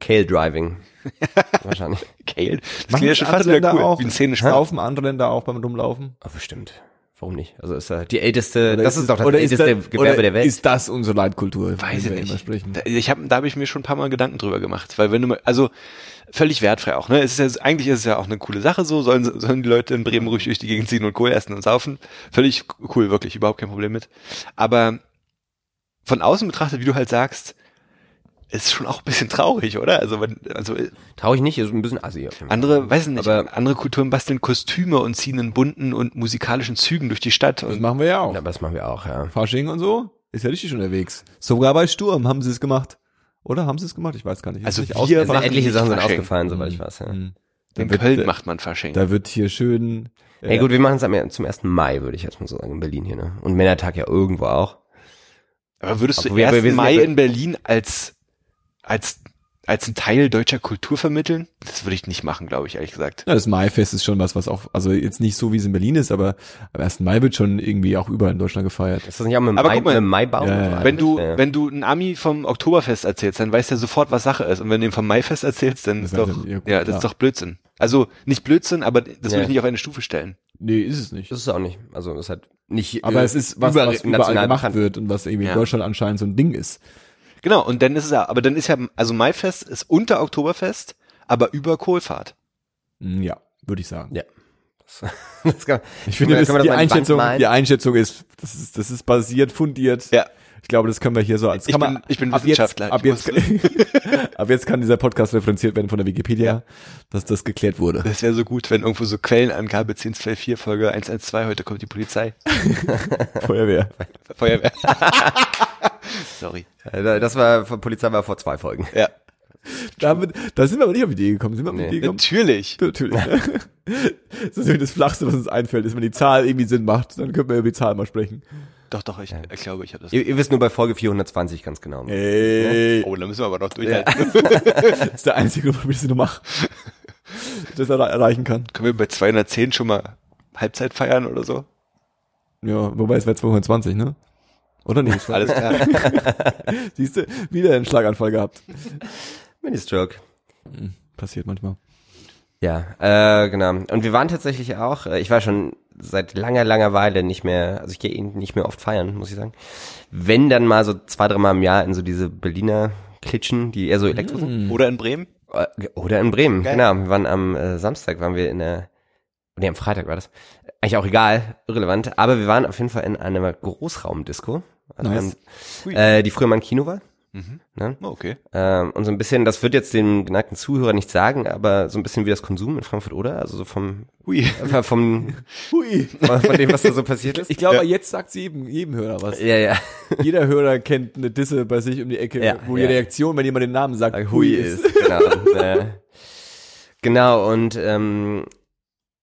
Kale Driving. Wahrscheinlich. Kale? Das Machen klingt ja schon fast wieder cool. auch? Wie ein Szenenspiel. Saufen andere Länder auch beim Rumlaufen? Oh, bestimmt. Warum nicht? Also ist ja die älteste, Oder das ist, doch das älteste das- Gewerbe der Welt. Ist das unsere Leitkultur? Weiß ich nicht. sprechen? Da, ich hab, da habe ich mir schon ein paar Mal Gedanken drüber gemacht, weil wenn du mal, also völlig wertfrei auch, ne? Es ist ja, eigentlich ist es ja auch eine coole Sache so, sollen, sollen die Leute in Bremen ruhig durch die Gegend ziehen und Kohl essen und saufen. Völlig cool, wirklich, überhaupt kein Problem mit. Aber von außen betrachtet, wie du halt sagst, ist schon auch ein bisschen traurig, oder? Also, wenn, also Traurig nicht, ist ein bisschen assi. andere, weiß ich nicht, Aber- andere Kulturen basteln Kostüme und ziehen in bunten und musikalischen Zügen durch die Stadt. Das machen wir ja auch. Ja, das machen wir auch, ja. Fasching und so ist ja richtig unterwegs. Sogar bei Sturm haben sie es gemacht. Oder haben sie es gemacht? Ich weiß gar nicht. Also nicht wir? Also etliche Sachen sind Fasching. ausgefallen, soweit ich weiß, ja. Hm. Da in wird, Köln da, macht man Fasching. da wird hier schön. Ja, gut, wir machen es am- zum 1. Mai, würde ich jetzt mal so sagen, in Berlin hier, ne? Und Männertag ja irgendwo auch. Aber würdest du Obwohl wir- 1. wir sind Mai ja- in Berlin als, als als ein Teil deutscher Kultur vermitteln? Das würde ich nicht machen, glaube ich, ehrlich gesagt. Ja, das Maifest ist schon was, was auch, also jetzt nicht so, wie es in Berlin ist, aber am 1. Mai wird schon irgendwie auch überall in Deutschland gefeiert. Ist das nicht auch mit dem, Aber Mai, guck mal, mit Maibaum? Ja, Wenn du? Ja. wenn du einen Ami vom Oktoberfest erzählst, dann weiß der sofort, was Sache ist. Und wenn du ihm vom Maifest erzählst, dann Das ist doch, dann- ja, ja, gut, das klar. ist doch Blödsinn. Also nicht Blödsinn, aber das würde ich nicht auf eine Stufe stellen. Nee, ist es nicht. Das ist auch nicht. Also es hat nicht. Aber äh, es ist was, über- was überall national gemacht wird und was irgendwie Ja. in Deutschland anscheinend so ein Ding ist. Genau, und dann ist es ja, aber dann ist ja, also Maifest ist unter Oktoberfest, aber über Kohlfahrt. Hm, Ja, würde ich sagen. Ja. Kann, Ich finde, Kann das, man das die Einschätzung, die Einschätzung ist, das ist, das ist basiert, fundiert. Ja. Ich glaube, das können wir hier so als, Ich kann bin- man, ich bin ab jetzt, Wissenschaftler, ab jetzt, ab jetzt kann dieser Podcast referenziert werden von der Wikipedia, dass das geklärt wurde. Das wäre so gut, wenn irgendwo so Quellenangabe 1024 Folge 112, heute kommt die Polizei. Feuerwehr. Feuerwehr. Sorry. äh, das war von Polizei war vor zwei Folgen. Ja, Damit, da sind wir aber nicht auf die Idee gekommen. Sind wir auf die Nee. Idee gekommen? natürlich. Natürlich. Das ist irgendwie das Flachste, was uns einfällt, ist, wenn die Zahl irgendwie Sinn macht, dann können wir über die Zahl mal sprechen. Doch, doch, ich, ich glaube, ich habe das. Ihr, ihr wisst nur bei Folge 420 ganz genau. Ey, Oh, da müssen wir aber noch durchhalten. das ist der einzige warum ich das nur mache. Das er erreichen kann. Können wir bei 210 schon mal Halbzeit feiern oder so? Ja, wobei es wäre 220, ne? Oder nicht? Alles klar. Siehst du, wieder einen Schlaganfall gehabt. Mini-Stroke. Passiert manchmal. Ja, äh, genau. Und wir waren tatsächlich auch, äh, ich war schon seit langer, langer Weile nicht mehr, also ich gehe eh nicht mehr oft feiern, muss ich sagen. Wenn dann mal so zwei, dreimal im Jahr in so diese Berliner Klitschen, die eher so Elektro sind. Oder in Bremen? Äh, Oder in Bremen, Geil. genau. Wir waren am äh, Samstag, waren wir in der, nee, am Freitag war das. Eigentlich auch egal, irrelevant. Aber wir waren auf jeden Fall in einer Großraumdisco. Also Nice. Man, äh, die früher mal ein Kino war. Mhm. Ne? Oh, okay. Ähm, und so ein bisschen, das wird jetzt dem geneigten Zuhörer nicht sagen, aber so ein bisschen wie das Konsum in Frankfurt oder? Also so vom, Hui. äh, vom, Hui. von von dem, was da so passiert ist. Ich glaube, Ja. jetzt sagt jedem, jedem Hörer was. Ja, ja. Jeder Hörer kennt eine Disse bei sich um die Ecke, Ja, wo ja. die Reaktion, wenn jemand den Namen sagt, Hui Hui ist. ist. Genau. äh, genau, und ähm,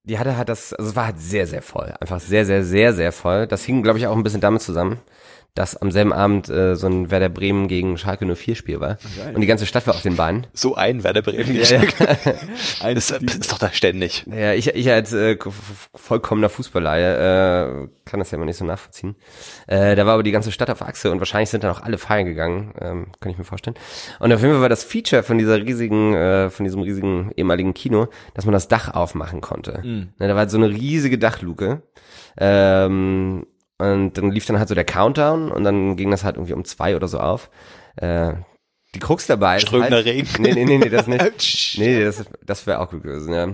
die hatte halt das, also es war halt sehr, sehr voll. Einfach sehr, sehr, sehr, sehr voll. Das hing, glaube ich, auch ein bisschen damit zusammen, dass am selben Abend äh, so ein Werder Bremen gegen Schalke 04 Spiel war. Geil. Und die ganze Stadt war auf den Beinen. So ein Werder Bremen. Ja, ja. Ein, Das ist, ist doch da ständig. Ja, ich, ich als äh, vollkommener Fußballleihe äh, kann das ja immer nicht so nachvollziehen. Äh, da war aber die ganze Stadt auf Achse und wahrscheinlich sind dann auch alle feiern gegangen, ähm, kann ich mir vorstellen. Und auf jeden Fall war das Feature von dieser riesigen, äh, von diesem riesigen ehemaligen Kino, dass man das Dach aufmachen konnte. Ne, da war halt so eine riesige Dachluke. Ähm, und dann lief dann halt so der Countdown und dann ging das halt irgendwie um zwei oder so auf. Äh, die Krux dabei ist Strömender halt, Regen. Nee, nee, nee, nee, das nicht. Nee, das, das wäre auch gut gewesen, ja.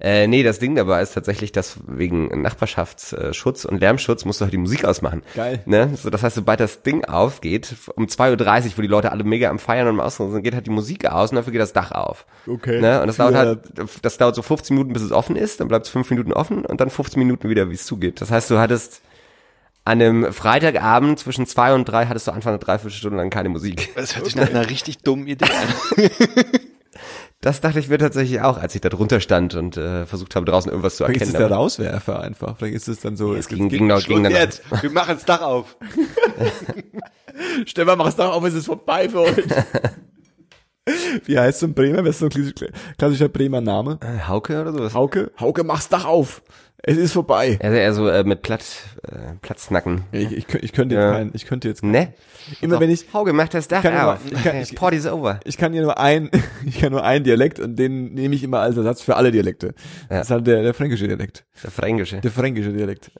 Äh, nee, das Ding dabei ist tatsächlich, dass wegen Nachbarschaftsschutz und Lärmschutz musst du halt die Musik ausmachen. Geil. Ne? So, das heißt, sobald das Ding aufgeht, um 2.30 Uhr, wo die Leute alle mega am Feiern und am Ausruhen sind, geht halt die Musik aus und dafür geht das Dach auf. Okay. Ne? Und das dauert halt, das dauert so 15 Minuten, bis es offen ist, dann bleibt es 5 Minuten offen und dann 15 Minuten wieder, wie es zugeht. Das heißt, du hattest an einem Freitagabend zwischen zwei und drei hattest du einfach eine Dreiviertelstunde lang keine Musik. Das hört sich nach einer richtig dummen Idee an. Das dachte ich mir tatsächlich auch, als ich da drunter stand und äh, versucht habe, draußen irgendwas zu Vielleicht ist erkennen. es der Rauswerfer einfach. Vielleicht ist es dann so. es ging, ging, noch, ging Und dann jetzt, wir machen das Dach auf. Stefan, mach es doch auf, es ist vorbei für euch. Wie heißt so ein Bremer? Wer ist so ein klassisch- klassischer Bremer Name? Äh, Hauke oder sowas? Hauke? Hauke, mach's Dach auf. Es ist vorbei. Also eher so äh, mit Platt, äh, Platznacken. Ich, ich, ich könnte jetzt Ja. keinen, ich könnte jetzt, Ne? immer wenn ich, Hauke, mach das Dach kann aber- auf. ich kann- ich- Party's over. ich kann ja nur ein, ich kann nur einen Dialekt und den nehme ich immer als Ersatz für alle Dialekte. Das ist halt der, der fränkische Dialekt. Der Fränkische. Der fränkische Dialekt.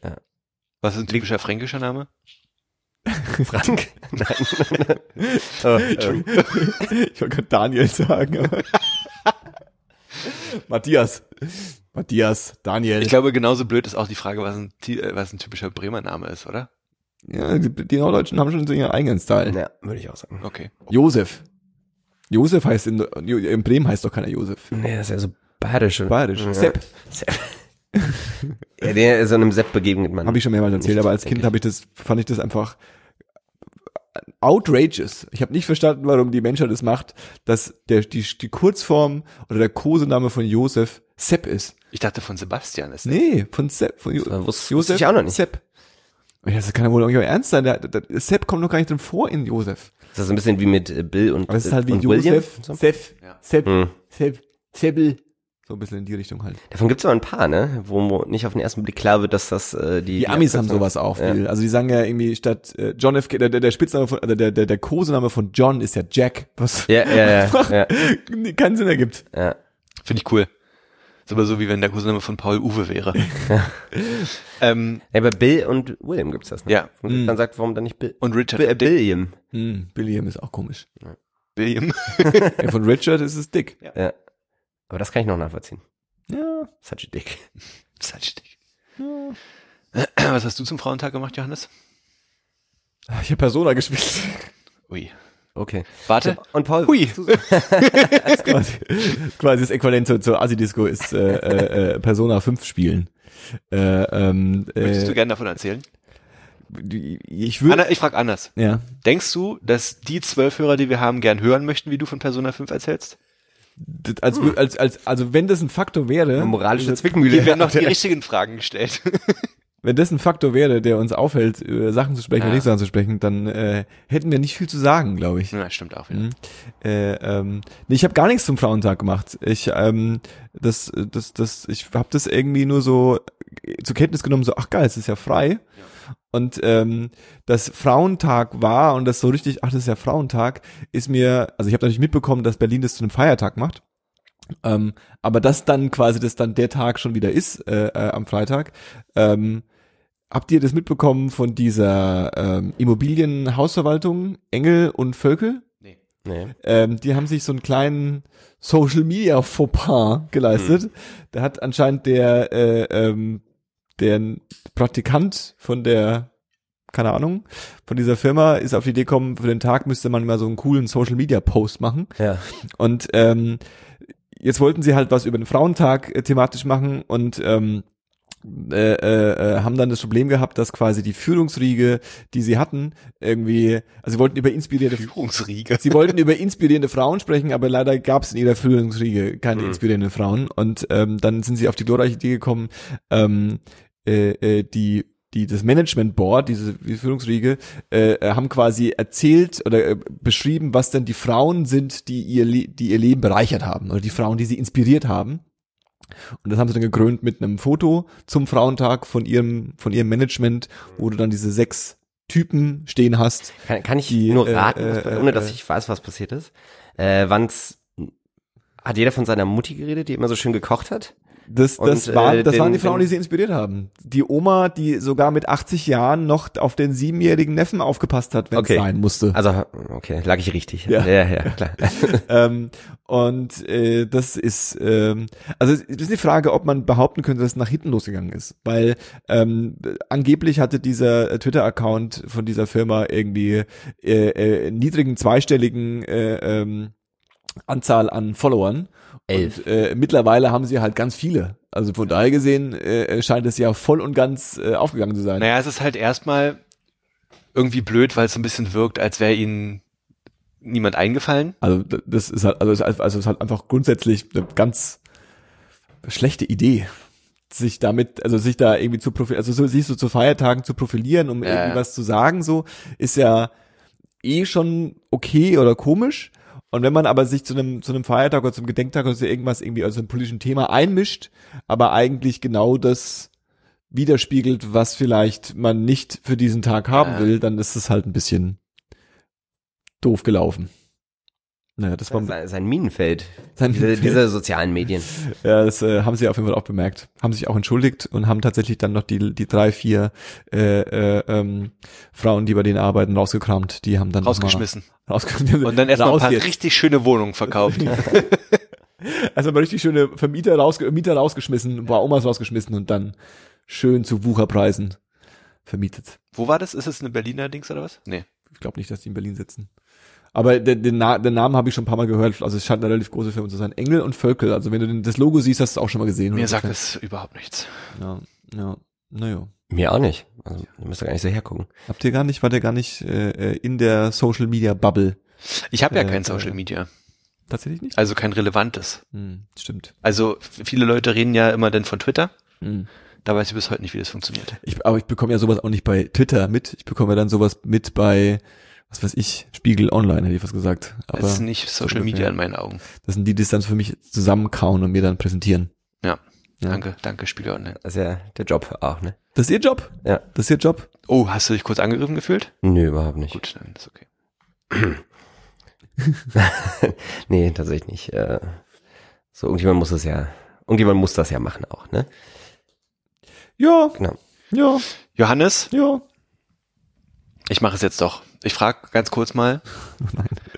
Was ist ein typischer fränkischer Name? Frank? Nein. oh, äh, Ich wollte gerade Daniel sagen, aber. Matthias. Matthias, Daniel. Ich glaube, genauso blöd ist auch die Frage, was ein, äh, was ein typischer Bremer Name ist, oder? ja, die, die Norddeutschen haben schon so ihren eigenen Style. ja, würde ich auch sagen. Okay. Josef. Josef heißt in, in Bremen heißt doch keiner Josef. Nee, das ist ja so bayerisch. Bayerisch. Ja. Sepp. Sepp. ja, der, so einem Sepp begegnet man. Habe ich schon mehrmals erzählt, Nicht, aber als Kind habe ich das, fand ich das einfach outrageous. Ich habe nicht verstanden, warum die Menschheit das macht, dass der die, die Kurzform oder der Kosename von Josef Sepp ist. Ich dachte von Sebastian ist. Nee, von Sepp, von jo Das wusste- Josef ich auch noch nicht. Sepp. Das kann ja wohl irgendwie ernst sein. Der, der, der Sepp kommt noch gar nicht drin vor in Josef. Das ist ein bisschen wie mit äh, Bill und, Aber es ist halt wie William. Josef, So. Sepp, Ja. Sepp, Hm. Sepp, Seppel. So ein bisschen in die Richtung halt. Davon gibt's aber ein paar, ne? Wo nicht auf den ersten Blick klar wird, dass das äh, die Die Amis haben sowas auch Ja. viel. Also die sagen ja irgendwie statt äh, John F. K- der, der, der Spitzname von, oder der, der, der Kosename von John ist ja Jack, was Ja, ja, ja, ja, keinen Sinn ergibt. ja. Finde ich cool. Ist aber so, wie wenn der Cousin von Paul Uwe wäre. ähm, ja. Bei Bill und William gibt's das, ne? Ja. Und Mhm. dann sagt, warum dann nicht Bill? und Richard Bill, äh, Billiam. Hm, William ist auch komisch. William. Ja, von Richard ist es dick. Ja. Aber das kann ich noch nachvollziehen. Ja. Such a dick. Such a dick. ja. Was hast du zum Frauentag gemacht, Johannes? Ich habe Persona gespielt. Ui. Okay. Warte. Und Paul, Hui. quasi, quasi das Äquivalent zur, zur Asi-Disco ist äh, äh, äh, Persona 5 spielen. Äh, ähm, Möchtest du äh, gerne davon erzählen? ich würde ich frage anders. ja Denkst du, dass die zwölf Hörer, die wir haben, gern hören möchten, wie du von Persona 5 erzählst? Als, als als also wenn das ein Faktor wäre eine moralische also, Zwickmühle. Hier werden noch die richtigen Fragen gestellt. wenn das ein Faktor wäre, der uns aufhält, über Sachen zu sprechen Ja. oder nicht Sachen zu sprechen, dann äh, hätten wir nicht viel zu sagen, glaube ich. ja, stimmt auch wieder. Mhm. Äh, ähm, nee, ich habe gar nichts zum Frauentag gemacht. Ich ähm, das das das ich habe das irgendwie nur so zur Kenntnis genommen, so ach geil, es ist ja frei. Und ähm, das Frauentag war und das so richtig, ach das ist ja Frauentag, ist mir, also ich habe natürlich mitbekommen, dass Berlin das zu einem Feiertag macht. Ähm, aber dass dann quasi das dann der Tag schon wieder ist äh, äh, am Freitag. Ähm, habt ihr das mitbekommen von dieser ähm, Immobilienhausverwaltung Engel und Völkel? Nee. Ähm, die haben sich so einen kleinen Social Media Fauxpas geleistet. Da hat anscheinend der äh, ähm, der Praktikant von der keine Ahnung, von dieser Firma ist auf die Idee gekommen, für den Tag müsste man mal so einen coolen Social Media Post machen. Ja. Und ähm, jetzt wollten sie halt was über den Frauentag äh, thematisch machen und ähm, äh, äh, äh, haben dann das Problem gehabt, dass quasi die Führungsriege, die sie hatten, irgendwie, also sie wollten über inspirierende Führungsriege. Sie wollten über inspirierende Frauen sprechen, aber leider gab es in ihrer Führungsriege keine Mhm. inspirierenden Frauen. Und ähm, dann sind sie auf die glorreiche Idee gekommen, ähm, äh, äh, die die das Management Board, diese die Führungsriege, äh, äh, haben quasi erzählt oder äh, beschrieben, was denn die Frauen sind, die ihr Le die ihr Leben bereichert haben oder die Frauen, die sie inspiriert haben. Und das haben sie dann gekrönt mit einem Foto zum Frauentag von ihrem von ihrem Management, wo du dann diese sechs Typen stehen hast, Kann, kann ich Die, nur äh, raten, äh, was- ohne dass äh, ich weiß, was passiert ist. Äh, wann's, hat jeder von seiner Mutti geredet, die immer so schön gekocht hat? Das, das, Und, war, äh, das waren den- die Frauen, die sie inspiriert haben. Die Oma, die sogar mit 80 Jahren noch auf den siebenjährigen Neffen aufgepasst hat, wenn es Okay. sein musste. Also, okay, lag ich richtig. Ja. ja, ja klar. ähm, und äh, das ist, ähm, also es ist die Frage, ob man behaupten könnte, dass es nach hinten losgegangen ist. Weil ähm, angeblich hatte dieser äh, Twitter-Account von dieser Firma irgendwie äh, äh, niedrigen zweistelligen äh, ähm, Anzahl an Followern. Elf. Und äh, mittlerweile haben sie halt ganz viele. Also von daher gesehen äh, scheint es ja voll und ganz äh, aufgegangen zu sein. Naja, es ist halt erstmal irgendwie blöd, weil es so ein bisschen wirkt, als wäre ihnen niemand eingefallen. Also das ist halt, also es ist, also es ist halt einfach grundsätzlich eine ganz schlechte Idee, sich damit, also sich da irgendwie zu profilieren, also so, sich so zu Feiertagen zu profilieren, um Ja, irgendwie was zu sagen, so, ist ja eh schon okay oder komisch. Und wenn man aber sich zu einem, zu einem Feiertag oder zum Gedenktag oder so irgendwas irgendwie, also einem politischen Thema einmischt, aber eigentlich genau das widerspiegelt, was vielleicht man nicht für diesen Tag haben will, dann ist es halt ein bisschen doof gelaufen. Naja, das war Sein, sein Minenfeld. sein Diese, diese sozialen Medien. Ja, das äh, haben sie auf jeden Fall auch bemerkt. Haben sich auch entschuldigt und haben tatsächlich dann noch die, die drei, vier äh, äh, ähm, Frauen, die bei denen arbeiten, rausgekramt. Die haben dann Rausgeschmissen. Mal rausgekramt. Und dann erstmal ein Raus paar richtig schöne Wohnungen verkauft. Also mal richtig schöne Vermieter rausge Mieter rausgeschmissen, ein paar Omas rausgeschmissen und dann schön zu Wucherpreisen vermietet. Wo war das? Ist es eine Berliner Dings oder was? Nee. Ich glaube nicht, dass die in Berlin sitzen. Aber den, den, Na den Namen habe ich schon ein paar Mal gehört. Also es scheint eine relativ große Firma zu sein. Engel und Völkel. Also wenn du den, das Logo siehst, hast du es auch schon mal gesehen. Mir 100%. sagt es überhaupt nichts. Ja, ja. Naja. Mir auch nicht. Also, ihr müsst gar nicht so hergucken. Habt ihr gar nicht, war der gar nicht äh, äh, in der Social Media Bubble? Ich habe ja Äh, kein Social Media. Tatsächlich nicht? Also kein relevantes. Hm, stimmt. Also viele Leute reden ja immer dann von Twitter. Hm. Da weiß ich bis heute nicht, wie das funktioniert. Ich, aber ich bekomme ja sowas auch nicht bei Twitter mit. Ich bekomme ja dann sowas mit bei, was weiß ich, Spiegel Online, hätte ich was gesagt. Aber das ist nicht Social. Media in meinen Augen. das sind die, die es dann für mich zusammenkauen und mir dann präsentieren. Ja. Ja. Danke, danke, Spieler Online. Das ist ja der Job auch, ne? Das ist ihr Job? Ja. Das ist ihr Job? Oh, hast du dich kurz angegriffen gefühlt? Nö, überhaupt nicht. Gut, dann ist okay. nee, tatsächlich nicht. Äh, so, irgendjemand muss es ja, irgendjemand muss das ja machen auch, ne? Ja, Genau. ja, Johannes, ja. ich mache es jetzt doch. Ich frage ganz kurz mal.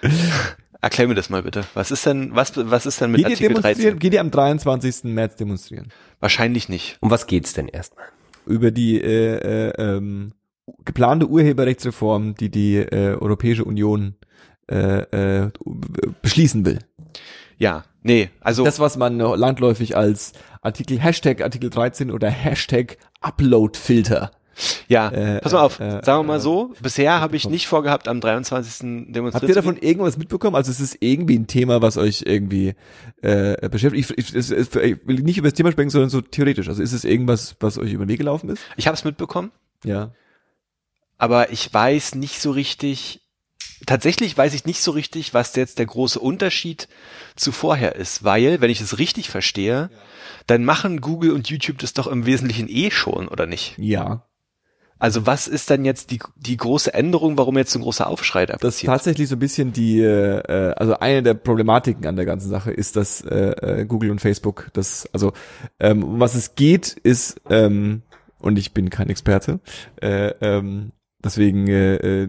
Erklär mir das mal bitte. Was ist denn, was, was ist denn mit Geht Artikel demonstrieren? 13? Geht ihr am 23. März demonstrieren? Wahrscheinlich nicht. Um was geht's denn erstmal? Über die äh, äh, ähm, geplante Urheberrechtsreform, die die äh, Europäische Union äh, äh, beschließen will. Ja, nee, also Das, was man landläufig als Artikel Hashtag Artikel 13 oder Hashtag Uploadfilter. Ja, äh, pass mal auf, äh, sagen wir mal äh, so, bisher habe ich nicht vorgehabt, am 23. demonstrieren Habt ihr davon irgendwas mitbekommen? Also es ist irgendwie ein Thema, was euch irgendwie äh, beschäftigt. Ich, ich, ich will nicht über das Thema sprechen, sondern so theoretisch. Also ist es irgendwas, was euch über den Weg gelaufen ist? Ich habe es mitbekommen, Ja. aber ich weiß nicht so richtig, tatsächlich weiß ich nicht so richtig, was jetzt der große Unterschied zu vorher ist, weil, wenn ich es richtig verstehe, dann machen Google und YouTube das doch im Wesentlichen eh schon, oder nicht? Ja. Also was ist dann jetzt die, die große Änderung, warum jetzt so ein großer Aufschrei da Das ist tatsächlich so ein bisschen die, äh, also eine der Problematiken an der ganzen Sache ist, dass äh, äh, Google und Facebook, das, also ähm, um was es geht, ist, ähm, und ich bin kein Experte, äh, ähm, deswegen äh, äh,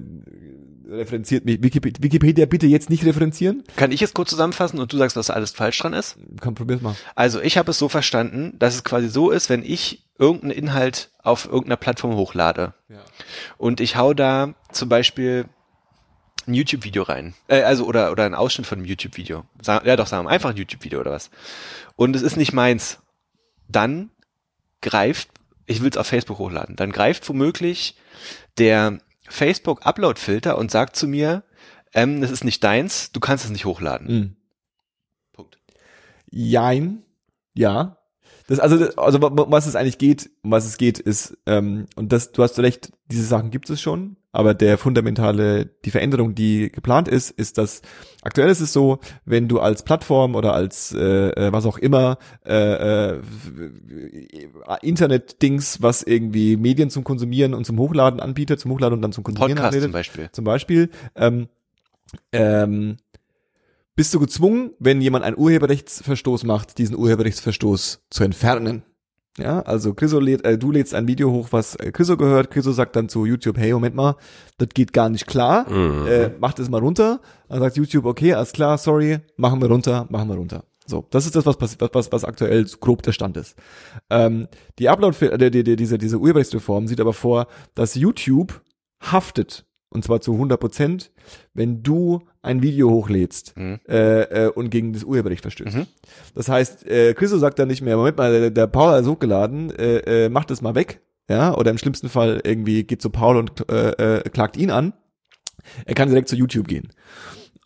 referenziert mich Wikipedia, bitte jetzt nicht referenzieren. Kann ich es kurz zusammenfassen und du sagst, was alles falsch dran ist? Komm, probier's mal. Also ich habe es so verstanden, dass es quasi so ist, wenn ich irgendeinen Inhalt auf irgendeiner Plattform hochlade Ja. und ich hau da zum Beispiel ein YouTube-Video rein, äh, also oder oder ein Ausschnitt von einem YouTube-Video, ja doch sagen wir einfach ein YouTube-Video oder was, und es ist nicht meins, dann greift, ich will es auf Facebook hochladen, dann greift womöglich der Facebook Upload-Filter und sagt zu mir, ähm, das ist nicht deins, du kannst es nicht hochladen. Mhm. Punkt. Jein, ja. Das, also, also was es eigentlich geht, um was es geht, ist, ähm, und das, du hast recht, diese Sachen gibt es schon, aber der fundamentale, die Veränderung, die geplant ist, ist, dass aktuell ist es so, wenn du als Plattform oder als äh, äh, was auch immer äh, äh, Internet-Dings, was irgendwie Medien zum Konsumieren und zum Hochladen anbietet, zum Hochladen und dann zum Konsumieren Podcast anbietet, zum Beispiel. zum Beispiel, ähm, ähm, bist du gezwungen, wenn jemand einen Urheberrechtsverstoß macht, diesen Urheberrechtsverstoß zu entfernen. Ja, also Chriso lädt, äh, du lädst ein Video hoch, was äh, Chriso gehört. Chriso sagt dann zu YouTube, hey, Moment mal, das geht gar nicht klar. Mhm. Äh, mach das mal runter. Dann sagt YouTube, okay, alles klar, sorry, machen wir runter, machen wir runter. So, das ist das, was, was, was, was aktuell grob der Stand ist. Ähm, die Upload, äh, die, die, diese, diese Urheberrechtsreform sieht aber vor, dass YouTube haftet, und zwar zu 100 Prozent, wenn du ein Video hochlädst Mhm. äh, äh, und gegen das Urheberrecht verstößt. Mhm. Das heißt, äh, Chriso sagt dann nicht mehr, Moment mal, der, der Paul hat es hochgeladen, äh, äh, macht das mal weg, ja, oder im schlimmsten Fall irgendwie geht zu Paul und äh, äh, klagt ihn an. Er kann direkt zu YouTube gehen.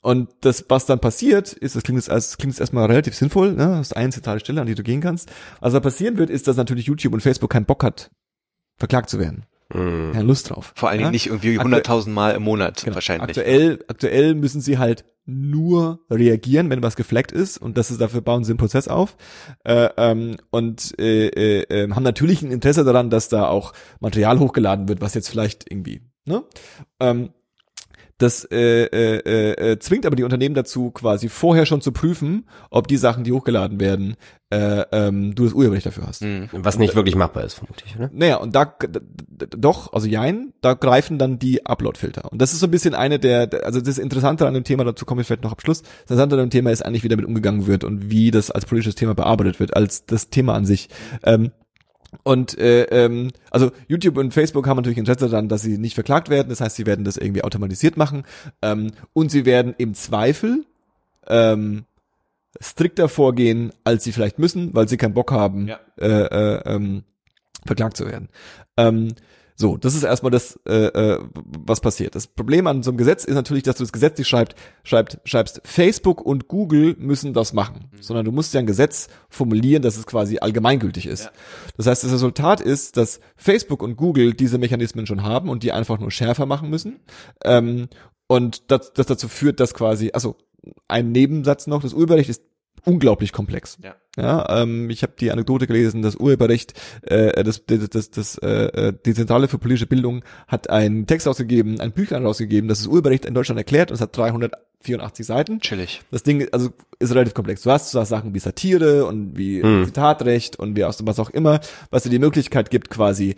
Und das, was dann passiert, ist, das klingt jetzt, als, klingt jetzt erstmal relativ sinnvoll, ne? Das ist eine zentrale Stelle, an die du gehen kannst. Was da passieren wird, ist, dass natürlich YouTube und Facebook keinen Bock hat, verklagt zu werden. Mhm. Keine Lust drauf. Vor allen Dingen ja? nicht irgendwie Aktuell- 100.000 Mal im Monat Genau. wahrscheinlich. Aktuell, aktuell müssen sie halt nur reagieren, wenn was gefleckt ist und das ist dafür bauen sie einen Prozess auf äh, ähm, und äh, äh, äh, haben natürlich ein Interesse daran, dass da auch Material hochgeladen wird, was jetzt vielleicht irgendwie ne ähm, das äh, äh, äh, äh, zwingt aber die Unternehmen dazu, quasi vorher schon zu prüfen, ob die Sachen, die hochgeladen werden, äh, ähm, du das Urheberrecht dafür hast. Mhm. Was nicht wirklich machbar ist, vermutlich, oder? Naja, und da doch, also jein, da greifen dann die Upload-Filter. Und das ist so ein bisschen eine der, der- also das Interessante an dem Thema, dazu komme ich vielleicht noch am Schluss, das Interessante an dem Thema ist eigentlich, wie damit umgegangen wird und wie das als politisches Thema bearbeitet wird, als das Thema an sich. Ähm, und äh, ähm, also YouTube und Facebook haben natürlich Interesse daran, dass sie nicht verklagt werden. Das heißt, sie werden das irgendwie automatisiert machen ähm, und sie werden im Zweifel ähm, strikter vorgehen, als sie vielleicht müssen, weil sie keinen Bock haben, Ja. äh, äh, ähm, verklagt zu werden. Ähm, So, das ist erstmal das, äh, äh, was passiert. Das Problem an so einem Gesetz ist natürlich, dass du das Gesetz nicht schreibt, schreibt, schreibst, Facebook und Google müssen das machen, mhm. sondern du musst ja ein Gesetz formulieren, dass es quasi allgemeingültig ist. Ja. Das heißt, das Resultat ist, dass Facebook und Google diese Mechanismen schon haben und die einfach nur schärfer machen müssen. Ähm, und das, das dazu führt, dass quasi, also ein Nebensatz noch, das Urheberrecht ist unglaublich komplex. Ja. Ja, ähm, ich habe die Anekdote gelesen, das Urheberrecht, äh, das, das, das, das äh, die Zentrale für politische Bildung hat einen Text ausgegeben, ein Büchlein rausgegeben, das das Urheberrecht in Deutschland erklärt und es hat 384 Seiten. Chillig. Das Ding also ist relativ komplex. Du hast so Sachen wie Satire und wie hm. Zitatrecht und wie aus was auch immer, was dir die Möglichkeit gibt, quasi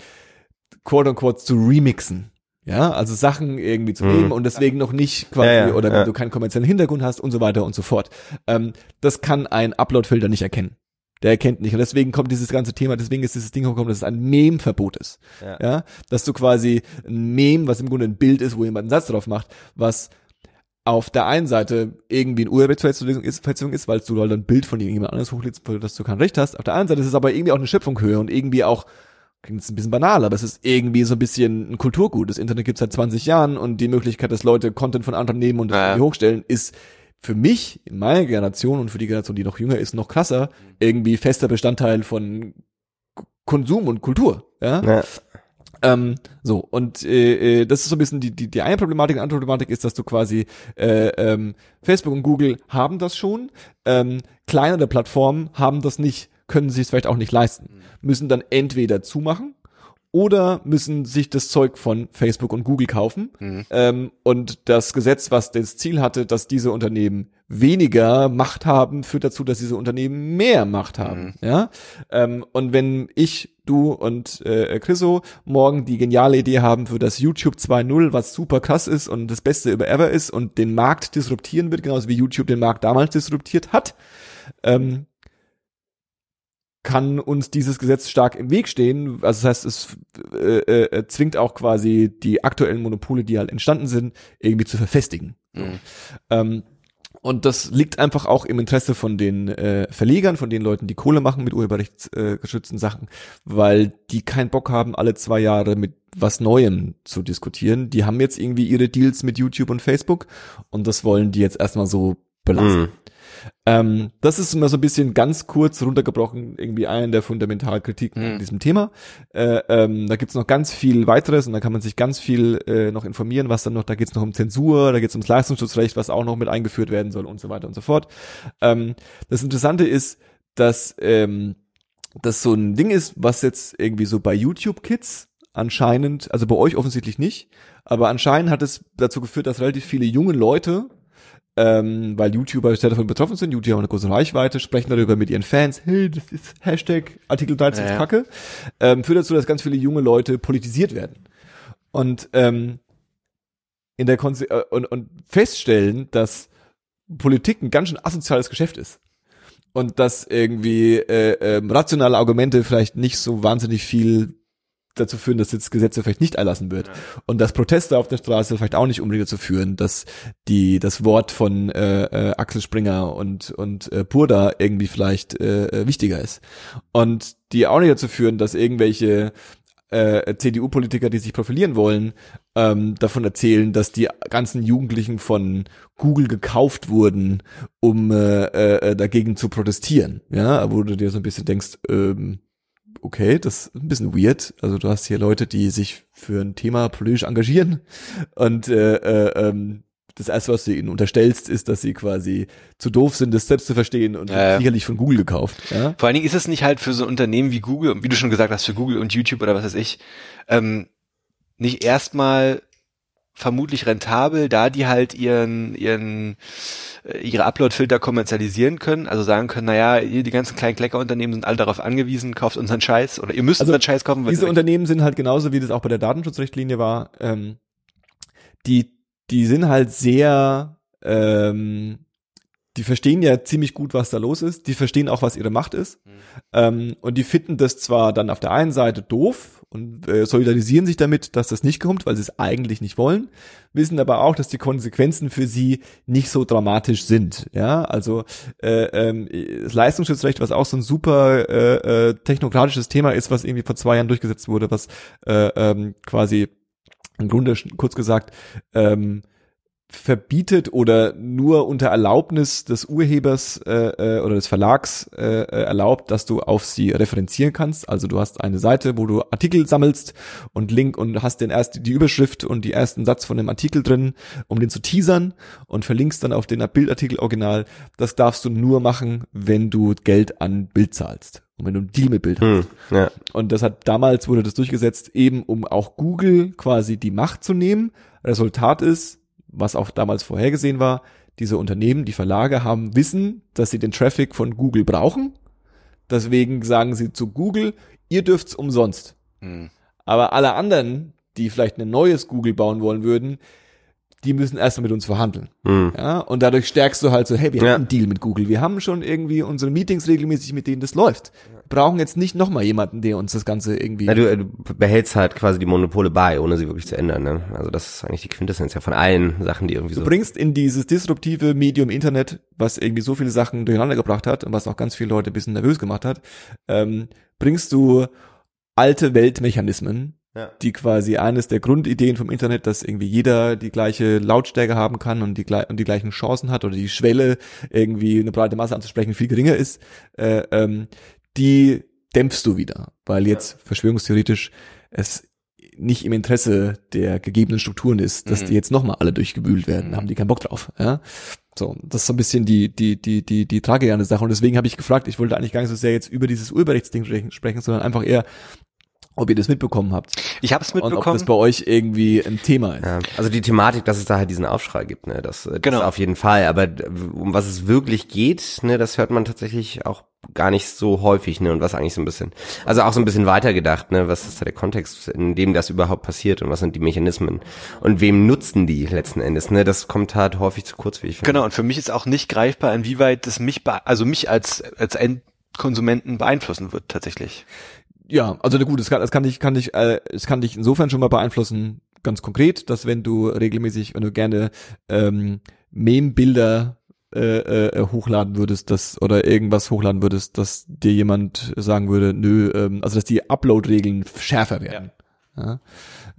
quote unquote zu remixen. Ja, also Sachen irgendwie zu nehmen mhm. und deswegen noch nicht quasi, ja, ja, oder wenn ja. du keinen kommerziellen Hintergrund hast und so weiter und so fort. Ähm, das kann ein Upload-Filter nicht erkennen. Der erkennt nicht. Und deswegen kommt dieses ganze Thema, deswegen ist dieses Ding gekommen, dass es ein Meme-Verbot ist. Ja. Dass du quasi ein Meme, was im Grunde ein Bild ist, wo jemand einen Satz drauf macht, was auf der einen Seite irgendwie ein Urheberrechtsverletzung ist, ist, weil du halt ein Bild von jemand anderes hochlädst, dass du kein Recht hast. Auf der anderen Seite ist es aber irgendwie auch eine Schöpfunghöhe und irgendwie auch klingt jetzt ein bisschen banal, aber es ist irgendwie so ein bisschen ein Kulturgut. Das Internet gibt seit 20 Jahren und die Möglichkeit, dass Leute Content von anderen nehmen und ja. hochstellen, ist für mich, in meiner Generation und für die Generation, die noch jünger ist, noch krasser, irgendwie fester Bestandteil von Konsum und Kultur. Ja. ja. Ähm, so, und äh, äh, das ist so ein bisschen die, die, die eine Problematik. Die andere Problematik ist, dass du quasi äh, ähm, Facebook und Google haben das schon, ähm, kleinere Plattformen haben das nicht können sich es vielleicht auch nicht leisten. Müssen dann entweder zumachen oder müssen sich das Zeug von Facebook und Google kaufen. Mhm. Ähm, und das Gesetz, was das Ziel hatte, dass diese Unternehmen weniger Macht haben, führt dazu, dass diese Unternehmen mehr Macht haben. Mhm. Ja. Ähm, und wenn ich, du und äh, Chriso morgen die geniale Idee haben für das YouTube 2.0, was super krass ist und das Beste über ever ist und den Markt disruptieren wird, genauso wie YouTube den Markt damals disruptiert hat, ähm, kann uns dieses Gesetz stark im Weg stehen. Also das heißt, es äh, äh, zwingt auch quasi die aktuellen Monopole, die halt entstanden sind, irgendwie zu verfestigen. Mhm. Ähm, und das liegt einfach auch im Interesse von den äh, Verlegern, von den Leuten, die Kohle machen mit urheberrechtsgeschützten äh, Sachen, weil die keinen Bock haben, alle zwei Jahre mit was Neuem zu diskutieren. Die haben jetzt irgendwie ihre Deals mit YouTube und Facebook und das wollen die jetzt erstmal so belassen. Mhm. Ähm, das ist immer so ein bisschen ganz kurz runtergebrochen, irgendwie eine der Fundamentalkritiken mhm. an diesem Thema. Äh, ähm, da gibt's noch ganz viel weiteres und da kann man sich ganz viel äh, noch informieren, was dann noch, da geht's noch um Zensur, da geht's ums Leistungsschutzrecht, was auch noch mit eingeführt werden soll und so weiter und so fort. Ähm, das Interessante ist, dass ähm, das so ein Ding ist, was jetzt irgendwie so bei YouTube Kids anscheinend, also bei euch offensichtlich nicht, aber anscheinend hat es dazu geführt, dass relativ viele junge Leute ähm, weil YouTuber sehr davon betroffen sind, YouTuber haben eine große Reichweite, sprechen darüber mit ihren Fans, hey, das ist Hashtag Artikel 13 ist ja, Kacke, ähm, führt dazu, dass ganz viele junge Leute politisiert werden. Und ähm, in der Konse äh, und, und feststellen, dass Politik ein ganz schön asoziales Geschäft ist. Und dass irgendwie äh, äh, rationale Argumente vielleicht nicht so wahnsinnig viel dazu führen, dass jetzt Gesetze vielleicht nicht erlassen wird. Ja. Und dass Proteste auf der Straße vielleicht auch nicht unbedingt dazu führen, dass die das Wort von äh, äh, Axel Springer und und äh, Burda irgendwie vielleicht äh, äh wichtiger ist. Und die auch nicht dazu führen, dass irgendwelche äh, CDU-Politiker, die sich profilieren wollen, ähm, davon erzählen, dass die ganzen Jugendlichen von Google gekauft wurden, um äh, äh, dagegen zu protestieren. Ja, wo du dir so ein bisschen denkst, ähm, okay, das ist ein bisschen weird. Also du hast hier Leute, die sich für ein Thema politisch engagieren und äh, äh, ähm, das erste, was du ihnen unterstellst, ist, dass sie quasi zu doof sind, das selbst zu verstehen und ja, sicherlich von Google gekauft. Ja? Vor allen Dingen ist es nicht halt für so ein Unternehmen wie Google, wie du schon gesagt hast, für Google und YouTube oder was weiß ich, ähm, nicht erstmal vermutlich rentabel, da die halt ihren, ihren, äh, ihre Upload-Filter kommerzialisieren können, also sagen können, naja, die ganzen kleinen Kleckerunternehmen sind alle darauf angewiesen, kauft unseren Scheiß oder ihr müsst also unseren Scheiß kaufen. Diese Unternehmen sind halt genauso, wie das auch bei der Datenschutzrichtlinie war, ähm, die, die sind halt sehr, ähm, die verstehen ja ziemlich gut, was da los ist. Die verstehen auch, was ihre Macht ist. Mhm. Ähm, und die finden das zwar dann auf der einen Seite doof und äh, solidarisieren sich damit, dass das nicht kommt, weil sie es eigentlich nicht wollen, wissen aber auch, dass die Konsequenzen für sie nicht so dramatisch sind. Ja, also äh, ähm, das Leistungsschutzrecht, was auch so ein super äh, äh, technokratisches Thema ist, was irgendwie vor zwei Jahren durchgesetzt wurde, was äh, ähm, quasi im Grunde kurz gesagt ähm, verbietet oder nur unter Erlaubnis des Urhebers äh, äh, oder des Verlags äh, äh, erlaubt, dass du auf sie referenzieren kannst. Also du hast eine Seite, wo du Artikel sammelst und Link und hast den erst die Überschrift und die ersten Satz von dem Artikel drin, um den zu teasern und verlinkst dann auf den Bildartikel original. Das darfst du nur machen, wenn du Geld an Bild zahlst und wenn du einen Deal mit Bild hast. Hm, ja. Und das hat damals wurde das durchgesetzt, eben um auch Google quasi die Macht zu nehmen. Resultat ist, was auch damals vorhergesehen war, diese Unternehmen, die Verlage haben wissen, dass sie den Traffic von Google brauchen. Deswegen sagen sie zu Google, ihr dürft's umsonst. Hm. Aber alle anderen, die vielleicht ein neues Google bauen wollen würden, die müssen erst mal mit uns verhandeln. Hm. Ja, und dadurch stärkst du halt so, hey, wir Ja. haben einen Deal mit Google. Wir haben schon irgendwie unsere Meetings regelmäßig, mit denen das läuft. Wir brauchen jetzt nicht nochmal jemanden, der uns das Ganze irgendwie Na, du, äh, du behältst halt quasi die Monopole bei, ohne sie wirklich zu ändern. Ne? Also das ist eigentlich die Quintessenz ja von allen Sachen, die irgendwie so. Du bringst in dieses disruptive Medium Internet, was irgendwie so viele Sachen durcheinander gebracht hat und was auch ganz viele Leute ein bisschen nervös gemacht hat, ähm, bringst du alte Weltmechanismen, Ja. die quasi eines der Grundideen vom Internet, dass irgendwie jeder die gleiche Lautstärke haben kann und die, und die gleichen Chancen hat oder die Schwelle irgendwie eine breite Masse anzusprechen viel geringer ist, äh, ähm, die dämpfst du wieder, weil jetzt verschwörungstheoretisch es nicht im Interesse der gegebenen Strukturen ist, dass Mhm. die jetzt nochmal alle durchgewühlt werden, Mhm. haben die keinen Bock drauf. Ja? So, das ist so ein bisschen die, die, die, die, die Tragik an der Sache. Und deswegen habe ich gefragt, ich wollte eigentlich gar nicht so sehr jetzt über dieses Urheberrechtsding sprechen, sondern einfach eher, ob ihr das mitbekommen habt. Ich habe es Und ob mitbekommen. das bei euch irgendwie ein Thema ist. Ja, also die Thematik, dass es da halt diesen Aufschrei gibt, ne, das, das Genau. auf jeden Fall. Aber äh, um was es wirklich geht, ne, das hört man tatsächlich auch gar nicht so häufig, ne, und was eigentlich so ein bisschen, also auch so ein bisschen weitergedacht, ne, was ist da der Kontext, in dem das überhaupt passiert und was sind die Mechanismen und wem nutzen die letzten Endes, ne, das kommt halt häufig zu kurz, wie ich finde. Genau, und für mich ist auch nicht greifbar, inwieweit das mich, also mich als, als Endkonsumenten beeinflussen wird, tatsächlich. Ja, also na gut, das kann, das kann dich, kann dich, äh, es kann dich insofern schon mal beeinflussen, ganz konkret, dass wenn du regelmäßig, wenn du gerne ähm, Meme-Bilder äh, äh, hochladen würdest, das oder irgendwas hochladen würdest, dass dir jemand sagen würde, nö, ähm, also dass die Upload-Regeln schärfer werden. Ja.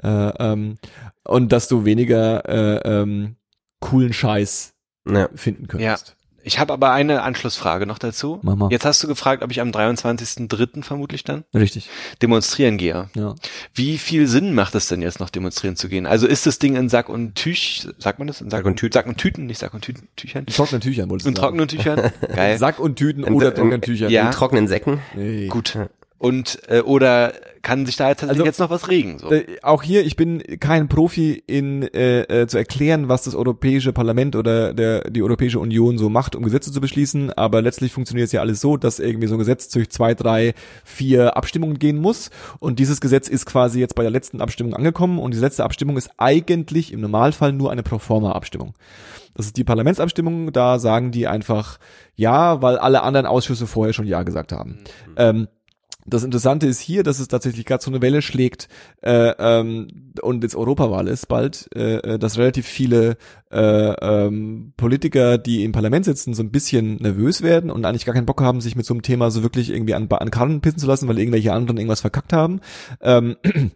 Äh, ähm, und dass du weniger äh, ähm, coolen Scheiß Ja. finden könntest. Ich habe aber eine Anschlussfrage noch dazu. Mach mal. Jetzt hast du gefragt, ob ich am 23.03. vermutlich dann Richtig. demonstrieren gehe. Ja. Wie viel Sinn macht es denn jetzt noch demonstrieren zu gehen? Also ist das Ding in Sack und Tüch, sagt man das? In Sack, Sack und Tüten. Sack und Tüten, nicht Sack und Tüten, Tüchern? In trockenen Tüchern wolltest du In trockenen Tüchern? Geil. Sack und Tüten In- oder in- trockenen Tüchern. ja. In trockenen Säcken. Nee. Gut. Und äh, oder kann sich da jetzt, Also, jetzt noch was regen? So. Äh, auch hier, ich bin kein Profi in äh, äh, zu erklären, was das Europäische Parlament oder der die Europäische Union so macht, um Gesetze zu beschließen. Aber letztlich funktioniert es ja alles so, dass irgendwie so ein Gesetz durch zwei, drei, vier Abstimmungen gehen muss. Und dieses Gesetz ist quasi jetzt bei der letzten Abstimmung angekommen. Und die letzte Abstimmung ist eigentlich im Normalfall nur eine Proforma-Abstimmung. Das ist die Parlamentsabstimmung. Da sagen die einfach ja, weil alle anderen Ausschüsse vorher schon ja gesagt haben. Ähm, das Interessante ist hier, dass es tatsächlich gerade so eine Welle schlägt äh, ähm, und jetzt Europawahl ist bald, äh, äh, dass relativ viele äh, ähm, Politiker, die im Parlament sitzen, so ein bisschen nervös werden und eigentlich gar keinen Bock haben, sich mit so einem Thema so wirklich irgendwie an, an Karren pissen zu lassen, weil irgendwelche anderen irgendwas verkackt haben. Ähm,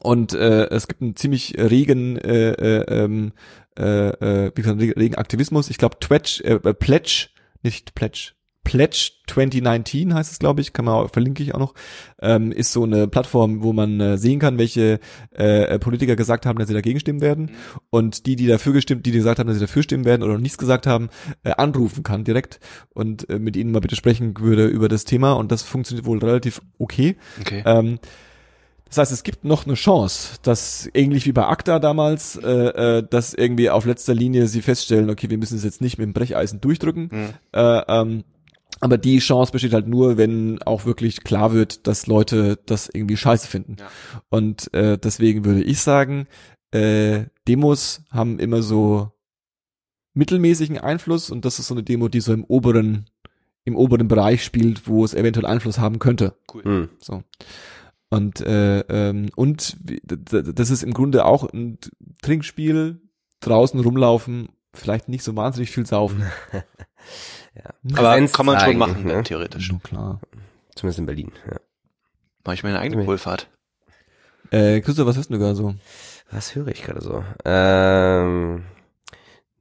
und äh, es gibt einen ziemlich regen, äh, äh, ähm, äh, äh, wie viel regen Aktivismus. Ich glaube, Twitch, äh, äh, Pledge, nicht Pledge, Pledge 2019 heißt es, glaube ich, kann man auch, verlinke ich auch noch, ähm, ist so eine Plattform, wo man äh, sehen kann, welche äh, Politiker gesagt haben, dass sie dagegen stimmen werden und die, die dafür gestimmt, die, die gesagt haben, dass sie dafür stimmen werden oder noch nichts gesagt haben, äh, anrufen kann direkt und äh, mit ihnen mal bitte sprechen würde über das Thema und das funktioniert wohl relativ okay. Okay. Ähm, das heißt, es gibt noch eine Chance, dass ähnlich wie bei ACTA damals, äh, äh, dass irgendwie auf letzter Linie sie feststellen, okay, wir müssen es jetzt nicht mit dem Brecheisen durchdrücken. Mhm. Äh, ähm, aber die Chance besteht halt nur, wenn auch wirklich klar wird, dass Leute das irgendwie scheiße finden. Ja. Und äh, deswegen würde ich sagen, äh, Demos haben immer so mittelmäßigen Einfluss und das ist so eine Demo, die so im oberen, im oberen Bereich spielt, wo es eventuell Einfluss haben könnte. Cool. Hm. So. Und, äh, ähm, und das ist im Grunde auch ein Trinkspiel, draußen rumlaufen, vielleicht nicht so wahnsinnig viel saufen. Aber Präsenz kann man schon machen, ne? theoretisch. Na klar. Zumindest in Berlin. Ja. Mache ich meine eigene. Wohlfahrt. Äh, Christoph, was hast du gerade so? Was höre ich gerade so? Ähm,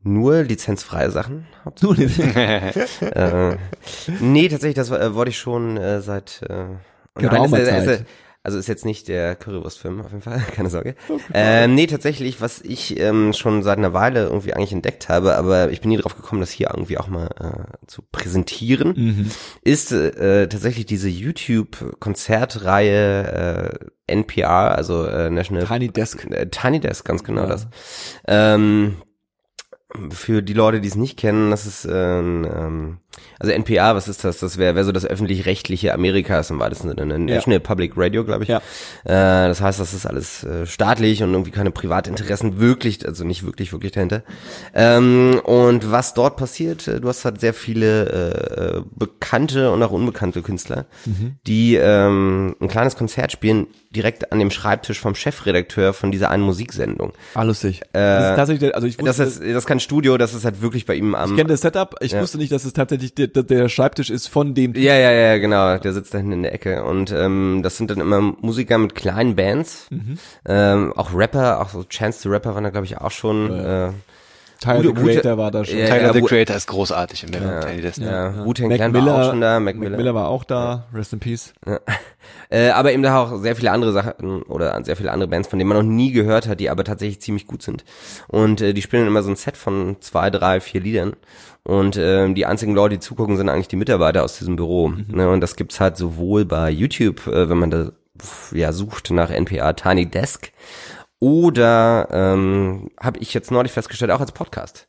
nur lizenzfreie Sachen. Du, nee. äh, nee, tatsächlich, das äh, wollte ich schon äh, seit äh, und Geraumer ist, ist, Zeit. Also ist jetzt nicht der Currywurstfilm auf jeden Fall, keine Sorge. Ähm, nee, tatsächlich, was ich ähm, schon seit einer Weile irgendwie eigentlich entdeckt habe, aber ich bin nie drauf gekommen, das hier irgendwie auch mal äh, zu präsentieren, mhm. ist äh, tatsächlich diese YouTube-Konzertreihe äh, NPR, also äh, National Tiny Desk. äh, Tiny Desk, ganz genau Ja. das. Ähm, für die Leute, die es nicht kennen, das ist ähm, ähm, also NPR, was ist das? Das wäre wär so das öffentlich-rechtliche Amerikas im weitesten Sinne, ne? National Public Radio, glaube ich. Ja. Äh, das heißt, das ist alles äh, staatlich und irgendwie keine Privatinteressen wirklich, also nicht wirklich, wirklich dahinter. Ähm, und was dort passiert, äh, du hast halt sehr viele äh, bekannte und auch unbekannte Künstler, die ähm, ein kleines Konzert spielen direkt an dem Schreibtisch vom Chefredakteur von dieser einen Musiksendung. Ah, lustig. das ist tatsächlich, also ich Das wusste, ist, das ist kein Studio, das ist halt wirklich bei ihm am. ich kenne das Setup, ich Ja. wusste nicht, dass es tatsächlich der, der- Schreibtisch ist von dem. Ja, ja, ja, genau. Der sitzt da hinten in der Ecke. Und ähm, das sind dann immer Musiker mit kleinen Bands. Mhm. Ähm, auch Rapper, auch so Chance the Rapper waren da, glaube ich, auch schon. Äh, Tyler the Creator war da schon. Ja, Tyler the Creator ist großartig Tiny Desk. ja, Wu-Tang Clan war Miller, auch schon da, Mac Mac Miller. Miller war auch da, rest in peace. Äh, aber eben da auch sehr viele andere Sachen oder sehr viele andere Bands, von denen man noch nie gehört hat, die aber tatsächlich ziemlich gut sind. Und äh, die spielen immer so ein Set von zwei, drei, vier Liedern. Und ähm, die einzigen Leute, die zugucken, sind eigentlich die Mitarbeiter aus diesem Büro. Ne? Und das gibt's halt sowohl bei YouTube, äh, wenn man da ja sucht nach NPR Tiny Desk, oder ähm, habe ich jetzt neulich festgestellt, auch als Podcast.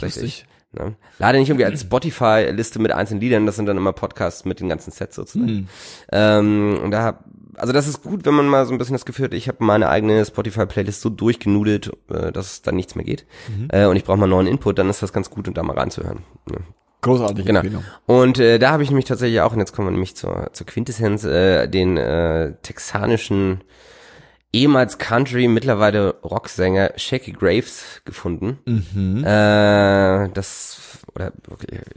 lustig. Ne? Leider nicht irgendwie als Spotify-Liste mit einzelnen Liedern, das sind dann immer Podcasts mit den ganzen Sets sozusagen. Ähm, und da, also das ist gut, wenn man mal so ein bisschen das Gefühl hat, ich habe meine eigene Spotify-Playlist so durchgenudelt, äh, dass dann nichts mehr geht. Äh, und ich brauche mal neuen Input, dann ist das ganz gut, um da mal reinzuhören. Ne? Großartige Genau. Empfehlung. Und äh, da habe ich nämlich tatsächlich auch, und jetzt kommen wir nämlich zur, zur Quintessenz, äh, den äh, texanischen ehemals Country, mittlerweile Rocksänger Shaky Graves gefunden. Mhm. Äh, das, oder,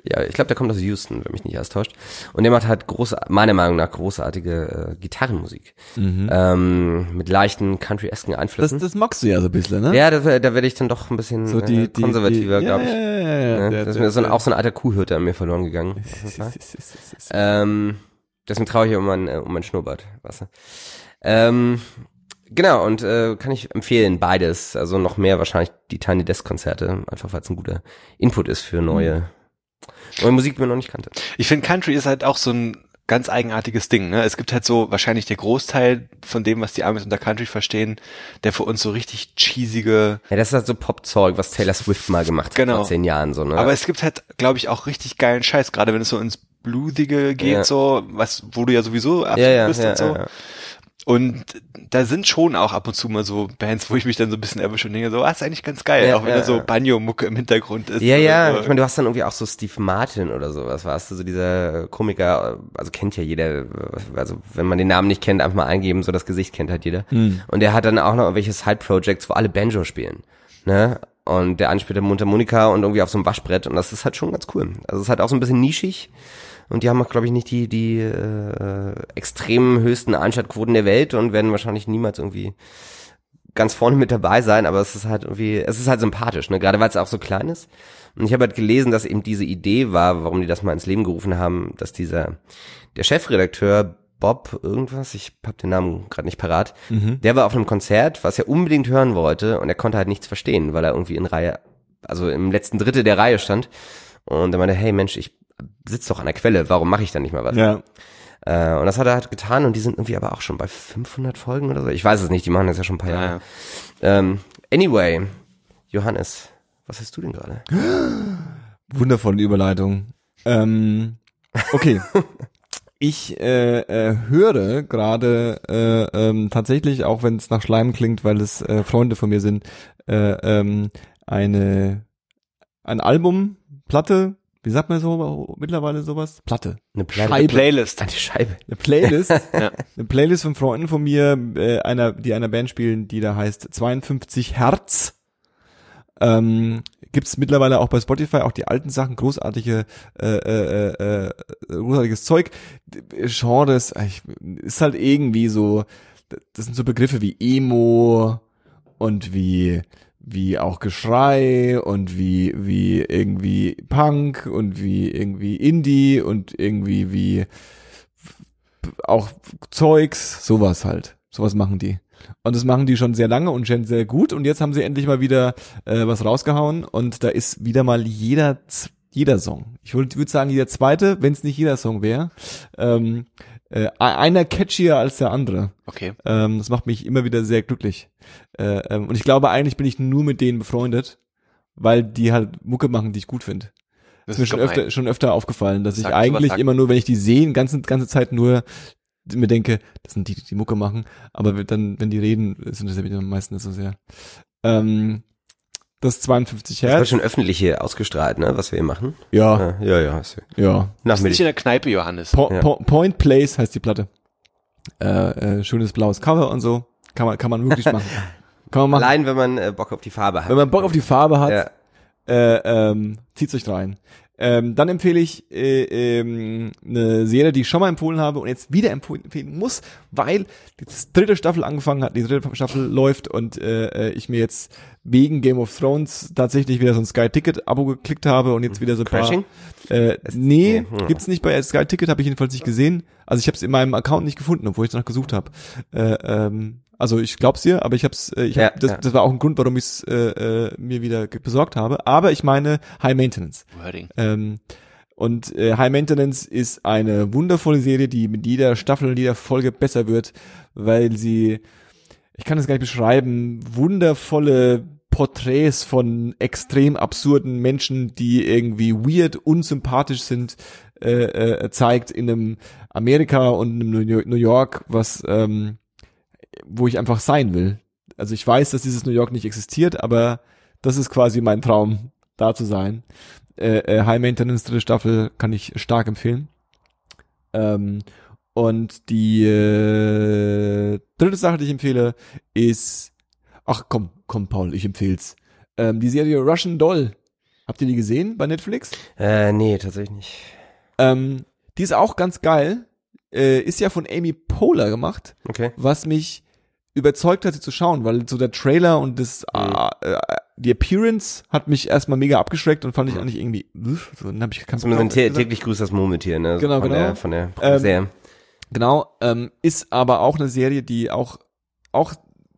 ja, ich glaube, der kommt aus Houston, wenn mich nicht alles täuscht. Und der macht halt groß, meiner Meinung nach großartige äh, Gitarrenmusik. Ähm, mit leichten country-esken Mhm. Das, Einflüssen. das magst du ja so ein bisschen, ne? ja, da, da werde ich dann doch ein bisschen so die, äh, konservativer, glaube ich. Ja, ja, ja, ja. Ne? Der- das ist mir so ein, auch so ein alter Kuhhirte an mir verloren gegangen. Ähm, deswegen traue ich um mein, äh, um mein Schnurrbart, weißt du. Ähm, genau, und äh, kann ich empfehlen, beides. Also noch mehr wahrscheinlich die Tiny Desk Konzerte, einfach weil es ein guter Input ist für neue, neue Musik, die man noch nicht kannte. Ich finde, Country ist halt auch so ein ganz eigenartiges Ding. Ne? Es gibt halt so wahrscheinlich der Großteil von dem, was die Amis unter Country verstehen, der für uns so richtig cheesige. Ja, das ist halt so Popzeug, was Taylor Swift mal gemacht hat Genau. vor zehn Jahren, so, ne? Aber es gibt halt, glaube ich, auch richtig geilen Scheiß, gerade wenn es so ins Blutige geht, Ja. so, was, wo du ja sowieso absolut ja, ja, bist ja, und so. Und da sind schon auch ab und zu mal so Bands, wo ich mich dann so ein bisschen erwische und denke so, ah, ist eigentlich ganz geil, Ja, auch wenn ja, da so. Banjo-Mucke im Hintergrund ist. Ja, ja, so. ich meine, du hast dann irgendwie auch so Steve Martin oder sowas, warst du, so dieser Komiker, also kennt ja jeder, also wenn man den Namen nicht kennt, einfach mal eingeben, so das Gesicht kennt halt jeder. Und der hat dann auch noch irgendwelche Side-Projects, wo alle Banjo spielen, ne? Und der eine spielt dann Mundharmonika und irgendwie auf so einem Waschbrett und das ist halt schon ganz cool. Also es ist halt auch so ein bisschen nischig und die haben auch, glaube ich, nicht die, die äh, extrem höchsten Einschaltquoten der Welt und werden wahrscheinlich niemals irgendwie ganz vorne mit dabei sein, aber es ist halt irgendwie, es ist halt sympathisch, ne? Gerade weil es auch so klein ist. Und ich habe halt gelesen, dass eben diese Idee war, warum die das mal ins Leben gerufen haben, dass dieser der Chefredakteur Bob irgendwas, ich hab den Namen gerade nicht parat, der war auf einem Konzert, was er unbedingt hören wollte und er konnte halt nichts verstehen, weil er irgendwie in Reihe, also im letzten Drittel der Reihe stand und er meinte, hey Mensch, ich sitz doch an der Quelle, warum mache ich da nicht mal was? Ja. Äh, und das hat er halt getan und die sind irgendwie aber auch schon bei 500 Folgen oder so. Ich weiß es nicht, die machen das ja schon ein paar Ja, Jahre. ja. Ähm, anyway, Johannes, was hast du denn gerade? Wundervolle Überleitung. Ähm, okay. Ich äh, äh, höre gerade äh, ähm, tatsächlich, auch wenn es nach Schleim klingt, weil es äh, Freunde von mir sind, äh, ähm, eine ein Album, Platte, wie sagt man so mittlerweile sowas? Platte. Eine Platte. Scheibe. Playlist. Eine Scheibe. Eine Playlist. Ja. Eine Playlist von Freunden von mir, äh, einer, die einer Band spielen, die da heißt 52 Hertz. Ähm, gibt's mittlerweile auch bei Spotify auch die alten Sachen, großartige, äh, äh, äh, großartiges Zeug. Genres, äh, ist halt irgendwie so, das sind so Begriffe wie Emo und wie wie auch Geschrei und wie wie irgendwie Punk und wie irgendwie Indie und irgendwie wie auch Zeugs, sowas halt. Sowas machen die. Und das machen die schon sehr lange und schon sehr gut. Und jetzt haben sie endlich mal wieder äh, was rausgehauen. Und da ist wieder mal jeder, jeder Song. Ich würde würd sagen, jeder zweite, wenn es nicht jeder Song wäre. Ähm, äh, einer catchier als der andere. Okay. Ähm, das macht mich immer wieder sehr glücklich. Äh, ähm, und ich glaube, eigentlich bin ich nur mit denen befreundet, weil die halt Mucke machen, die ich gut finde. Das ist mir schon gemein. öfter, schon öfter aufgefallen, dass ich Sag, sowas eigentlich immer nur, wenn ich die sehe, ganze, ganze Zeit nur mir denke, das sind die, die die Mucke machen, aber dann, wenn die reden, sind das ja wieder meistens so sehr. Ähm, das 52 Das wird Hertz. schon öffentlich hier ausgestrahlt, ne, was wir hier machen. Ja, Ja, ja, ja. ist- ja. Bist nicht Nachmittag. in der Kneipe, Johannes. Po Ja. po Point Place heißt die Platte. Äh, äh, schönes blaues Cover und so. Kann man, kann man wirklich machen. Kann man machen. Allein, wenn man äh, Bock auf die Farbe hat. Wenn man Bock auf die Farbe hat, ja. äh, ähm, zieht's euch rein. Ähm, dann empfehle ich äh, ähm, eine Serie, die ich schon mal empfohlen habe und jetzt wieder empfohlen empfehlen muss, weil die dritte Staffel angefangen hat, die dritte Staffel läuft und äh, äh, ich mir jetzt wegen Game of Thrones tatsächlich wieder so ein Sky Ticket Abo geklickt habe und jetzt wieder so ein Crashing? paar äh, nee, gibt's nicht bei Sky Ticket, habe ich jedenfalls nicht gesehen. Also ich habe es in meinem Account nicht gefunden, obwohl ich danach gesucht habe. Äh, ähm, also ich glaub's dir, aber ich hab's, äh, ich hab, Ja, das, ja. das war auch ein Grund, warum ich es äh, äh, mir wieder besorgt habe. Aber ich meine High Maintenance. Wording. Ähm, und äh, High Maintenance ist eine wundervolle Serie, die mit jeder Staffel, jeder Folge besser wird, weil sie, ich kann es gar nicht beschreiben, wundervolle Porträts von extrem absurden Menschen, die irgendwie weird, unsympathisch sind, äh, äh, zeigt in einem Amerika und einem New New York, was ähm, wo ich einfach sein will. Also ich weiß, dass dieses New York nicht existiert, aber das ist quasi mein Traum, da zu sein. Äh, äh, High Maintenance dritte Staffel kann ich stark empfehlen. Ähm, und die äh, dritte Sache, die ich empfehle, ist, ach komm, komm, Paul, ich empfehl's. Ähm, die Serie Russian Doll. Habt ihr die gesehen bei Netflix? Äh, nee, tatsächlich nicht. Ähm, die ist auch ganz geil. Äh, ist ja von Amy Poehler gemacht Okay. was mich überzeugt hat, sie zu schauen, weil so der Trailer und das, Mhm. äh, äh, die Appearance hat mich erstmal mega abgeschreckt und fand ich eigentlich irgendwie, so, dann habe ich keinen So ein Bock drauf. täglich grüßt das Murmeltier, ne? Genau, von genau. Der, von der Ähm, Serie. Genau, ähm, ist aber auch eine Serie, die auch, auch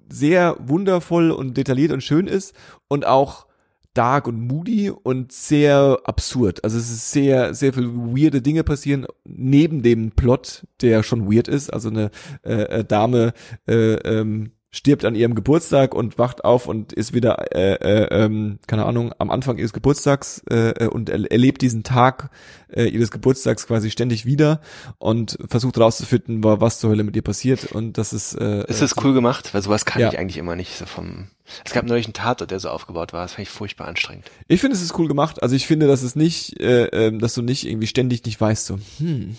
sehr wundervoll und detailliert und schön ist und auch dark und moody und sehr absurd. Also es ist sehr, sehr viel weirde Dinge passieren neben dem Plot, der schon weird ist. Also eine äh, äh, Dame äh, ähm, stirbt an ihrem Geburtstag und wacht auf und ist wieder, äh, äh, ähm, keine Ahnung, am Anfang ihres Geburtstags äh, äh, und er, erlebt diesen Tag äh, ihres Geburtstags quasi ständig wieder und versucht rauszufinden, wa- was zur Hölle mit ihr passiert. Und das ist äh, Ist das cool gemacht? Weil sowas kann Ja. ich eigentlich immer nicht so vom. Es gab neulich einen Tatort, der so aufgebaut war. Das fand ich furchtbar anstrengend. Ich finde, es ist cool gemacht. Also ich finde, dass es nicht, äh, ähm, dass du nicht irgendwie ständig nicht weißt, so, hm,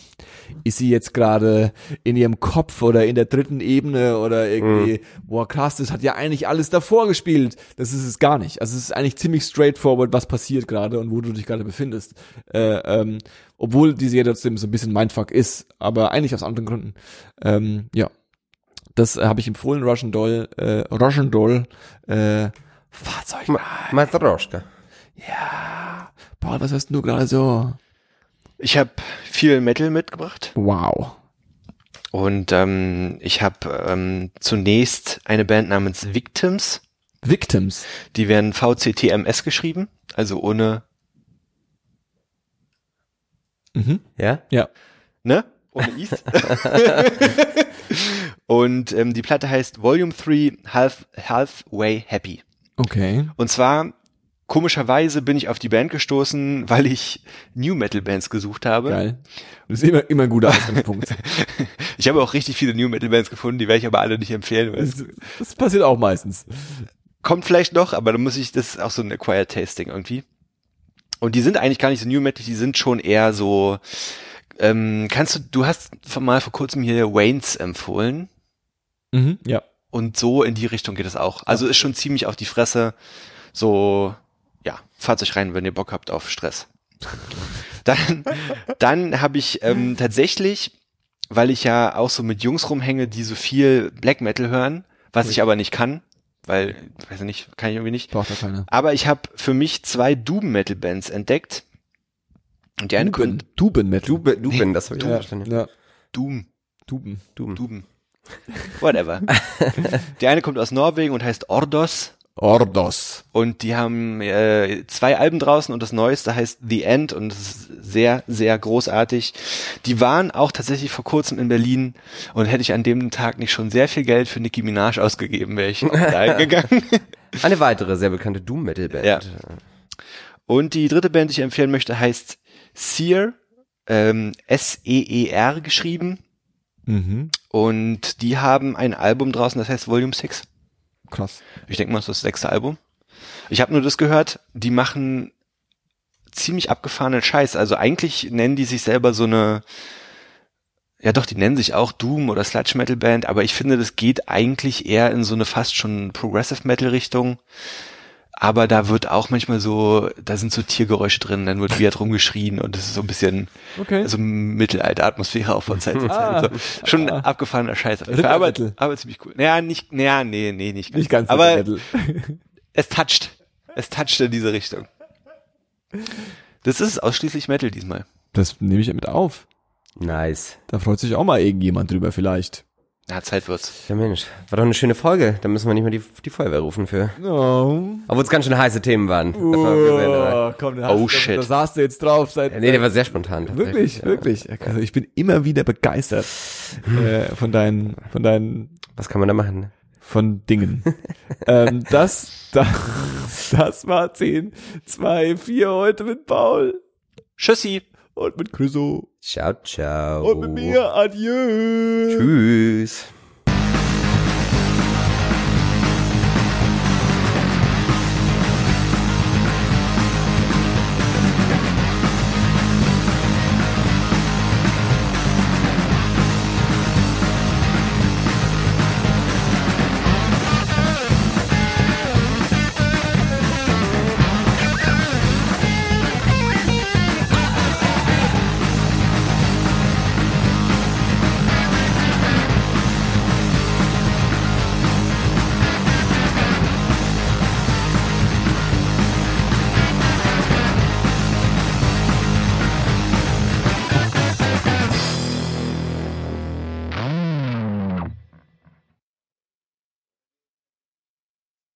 ist sie jetzt gerade in ihrem Kopf oder in der dritten Ebene oder irgendwie, boah, krass, das hat ja eigentlich alles davor gespielt. Das ist es gar nicht. Also es ist eigentlich ziemlich straightforward, was passiert gerade und wo du dich gerade befindest. Äh, ähm, obwohl die Serie trotzdem so ein bisschen Mindfuck ist, aber eigentlich aus anderen Gründen. Ähm, ja. Das äh, habe ich empfohlen, Russian Doll, äh, Russian Doll, äh, Fahrzeug. Matroschka. Ja, Paul, was hast du gerade so? Ich habe viel Metal mitgebracht Wow. und ähm, ich habe ähm, zunächst eine Band namens Victims. Victims. Die werden VCTMS geschrieben, also ohne, Mhm. Ja? Ja. ne? Ohne Is. und ähm, die Platte heißt Volume 3 Half, Halfway Happy. Okay. Und zwar, komischerweise bin ich auf die Band gestoßen, weil ich New Metal Bands gesucht habe. Geil. Das ist immer, immer ein guter Ausgangspunkt. Ich habe auch richtig viele New Metal Bands gefunden, die werde ich aber alle nicht empfehlen. Weil das, das passiert auch meistens. kommt vielleicht noch, aber dann muss ich, das ist auch so ein Acquired Tasting irgendwie. Und die sind eigentlich gar nicht so New Metal, die sind schon eher so, ähm, kannst du, du hast mal vor kurzem hier Waynes empfohlen. Mhm, ja. Und so in die Richtung geht es auch. Also ist schon ziemlich auf die Fresse. So, ja, fahrt euch rein, wenn ihr Bock habt auf Stress. Dann, dann habe ich ähm, tatsächlich, weil ich ja auch so mit Jungs rumhänge, die so viel Black Metal hören, was ich aber nicht kann, weil, weiß ich nicht, kann ich irgendwie nicht. Braucht ja keiner. Aber ich habe für mich zwei Doom Metal Bands entdeckt. Und die eine kommt Duben Metal. Du, du bin, das habe ich ja, ja. verstanden. ja. Doom, Duben. Du. Duben. Whatever. die eine kommt aus Norwegen und heißt Ordos. Ordos. Und die haben äh, zwei Alben draußen und das neueste heißt The End und es ist sehr, sehr großartig. Die waren auch tatsächlich vor kurzem in Berlin und hätte ich an dem Tag nicht schon sehr viel Geld für Nicki Minaj ausgegeben, wäre ich da gegangen. Eine weitere sehr bekannte Doom Metal Band. Ja. Und die dritte Band, die ich empfehlen möchte, heißt Seer, ähm, S-E-E-R geschrieben. Mhm. Und die haben ein Album draußen, das heißt Volume 6. Krass. Ich denke mal, das ist das sechste Album. Ich habe nur das gehört, die machen ziemlich abgefahrenen Scheiß. Also eigentlich nennen die sich selber so eine, ja doch, die nennen sich auch Doom oder Sludge Metal Band, aber ich finde, das geht eigentlich eher in so eine fast schon Progressive Metal Richtung. Aber da wird auch manchmal so, da sind so Tiergeräusche drin, dann wird wieder rumgeschrien und das ist so ein bisschen Okay. so Mittelalter-Atmosphäre auch von Zeit zu Zeit. Ah. so. Schon Ah. abgefahrener Scheiß. auf jeden Fall. Aber, aber ziemlich cool. Naja, nicht, naja, nee, nee, nicht ganz. Nicht ganz aber Metal. es toucht. Es toucht in diese Richtung. Das ist ausschließlich Metal diesmal. Das nehme ich mit auf. Nice. Da freut sich auch mal irgendjemand drüber vielleicht. Ja, Zeit wird's. Ja Mensch, war doch eine schöne Folge. Da müssen wir nicht mehr die, die Feuerwehr rufen für. Oh, Obwohl es ganz schön heiße Themen waren. Aber- komm, da Oh, hast shit. Da saßt du jetzt drauf seit. Ja, nee, der war sehr spontan. Wirklich, Ja. wirklich. Also ich bin immer wieder begeistert äh, von deinen, von deinen, Was kann man da machen? ne? von Dingen. ähm, das, das, das war 10, 2, 4 heute mit Paul Tschüssi. Und mit Chriso Ciao, ciao. und mit mir. Adieu. Tschüss.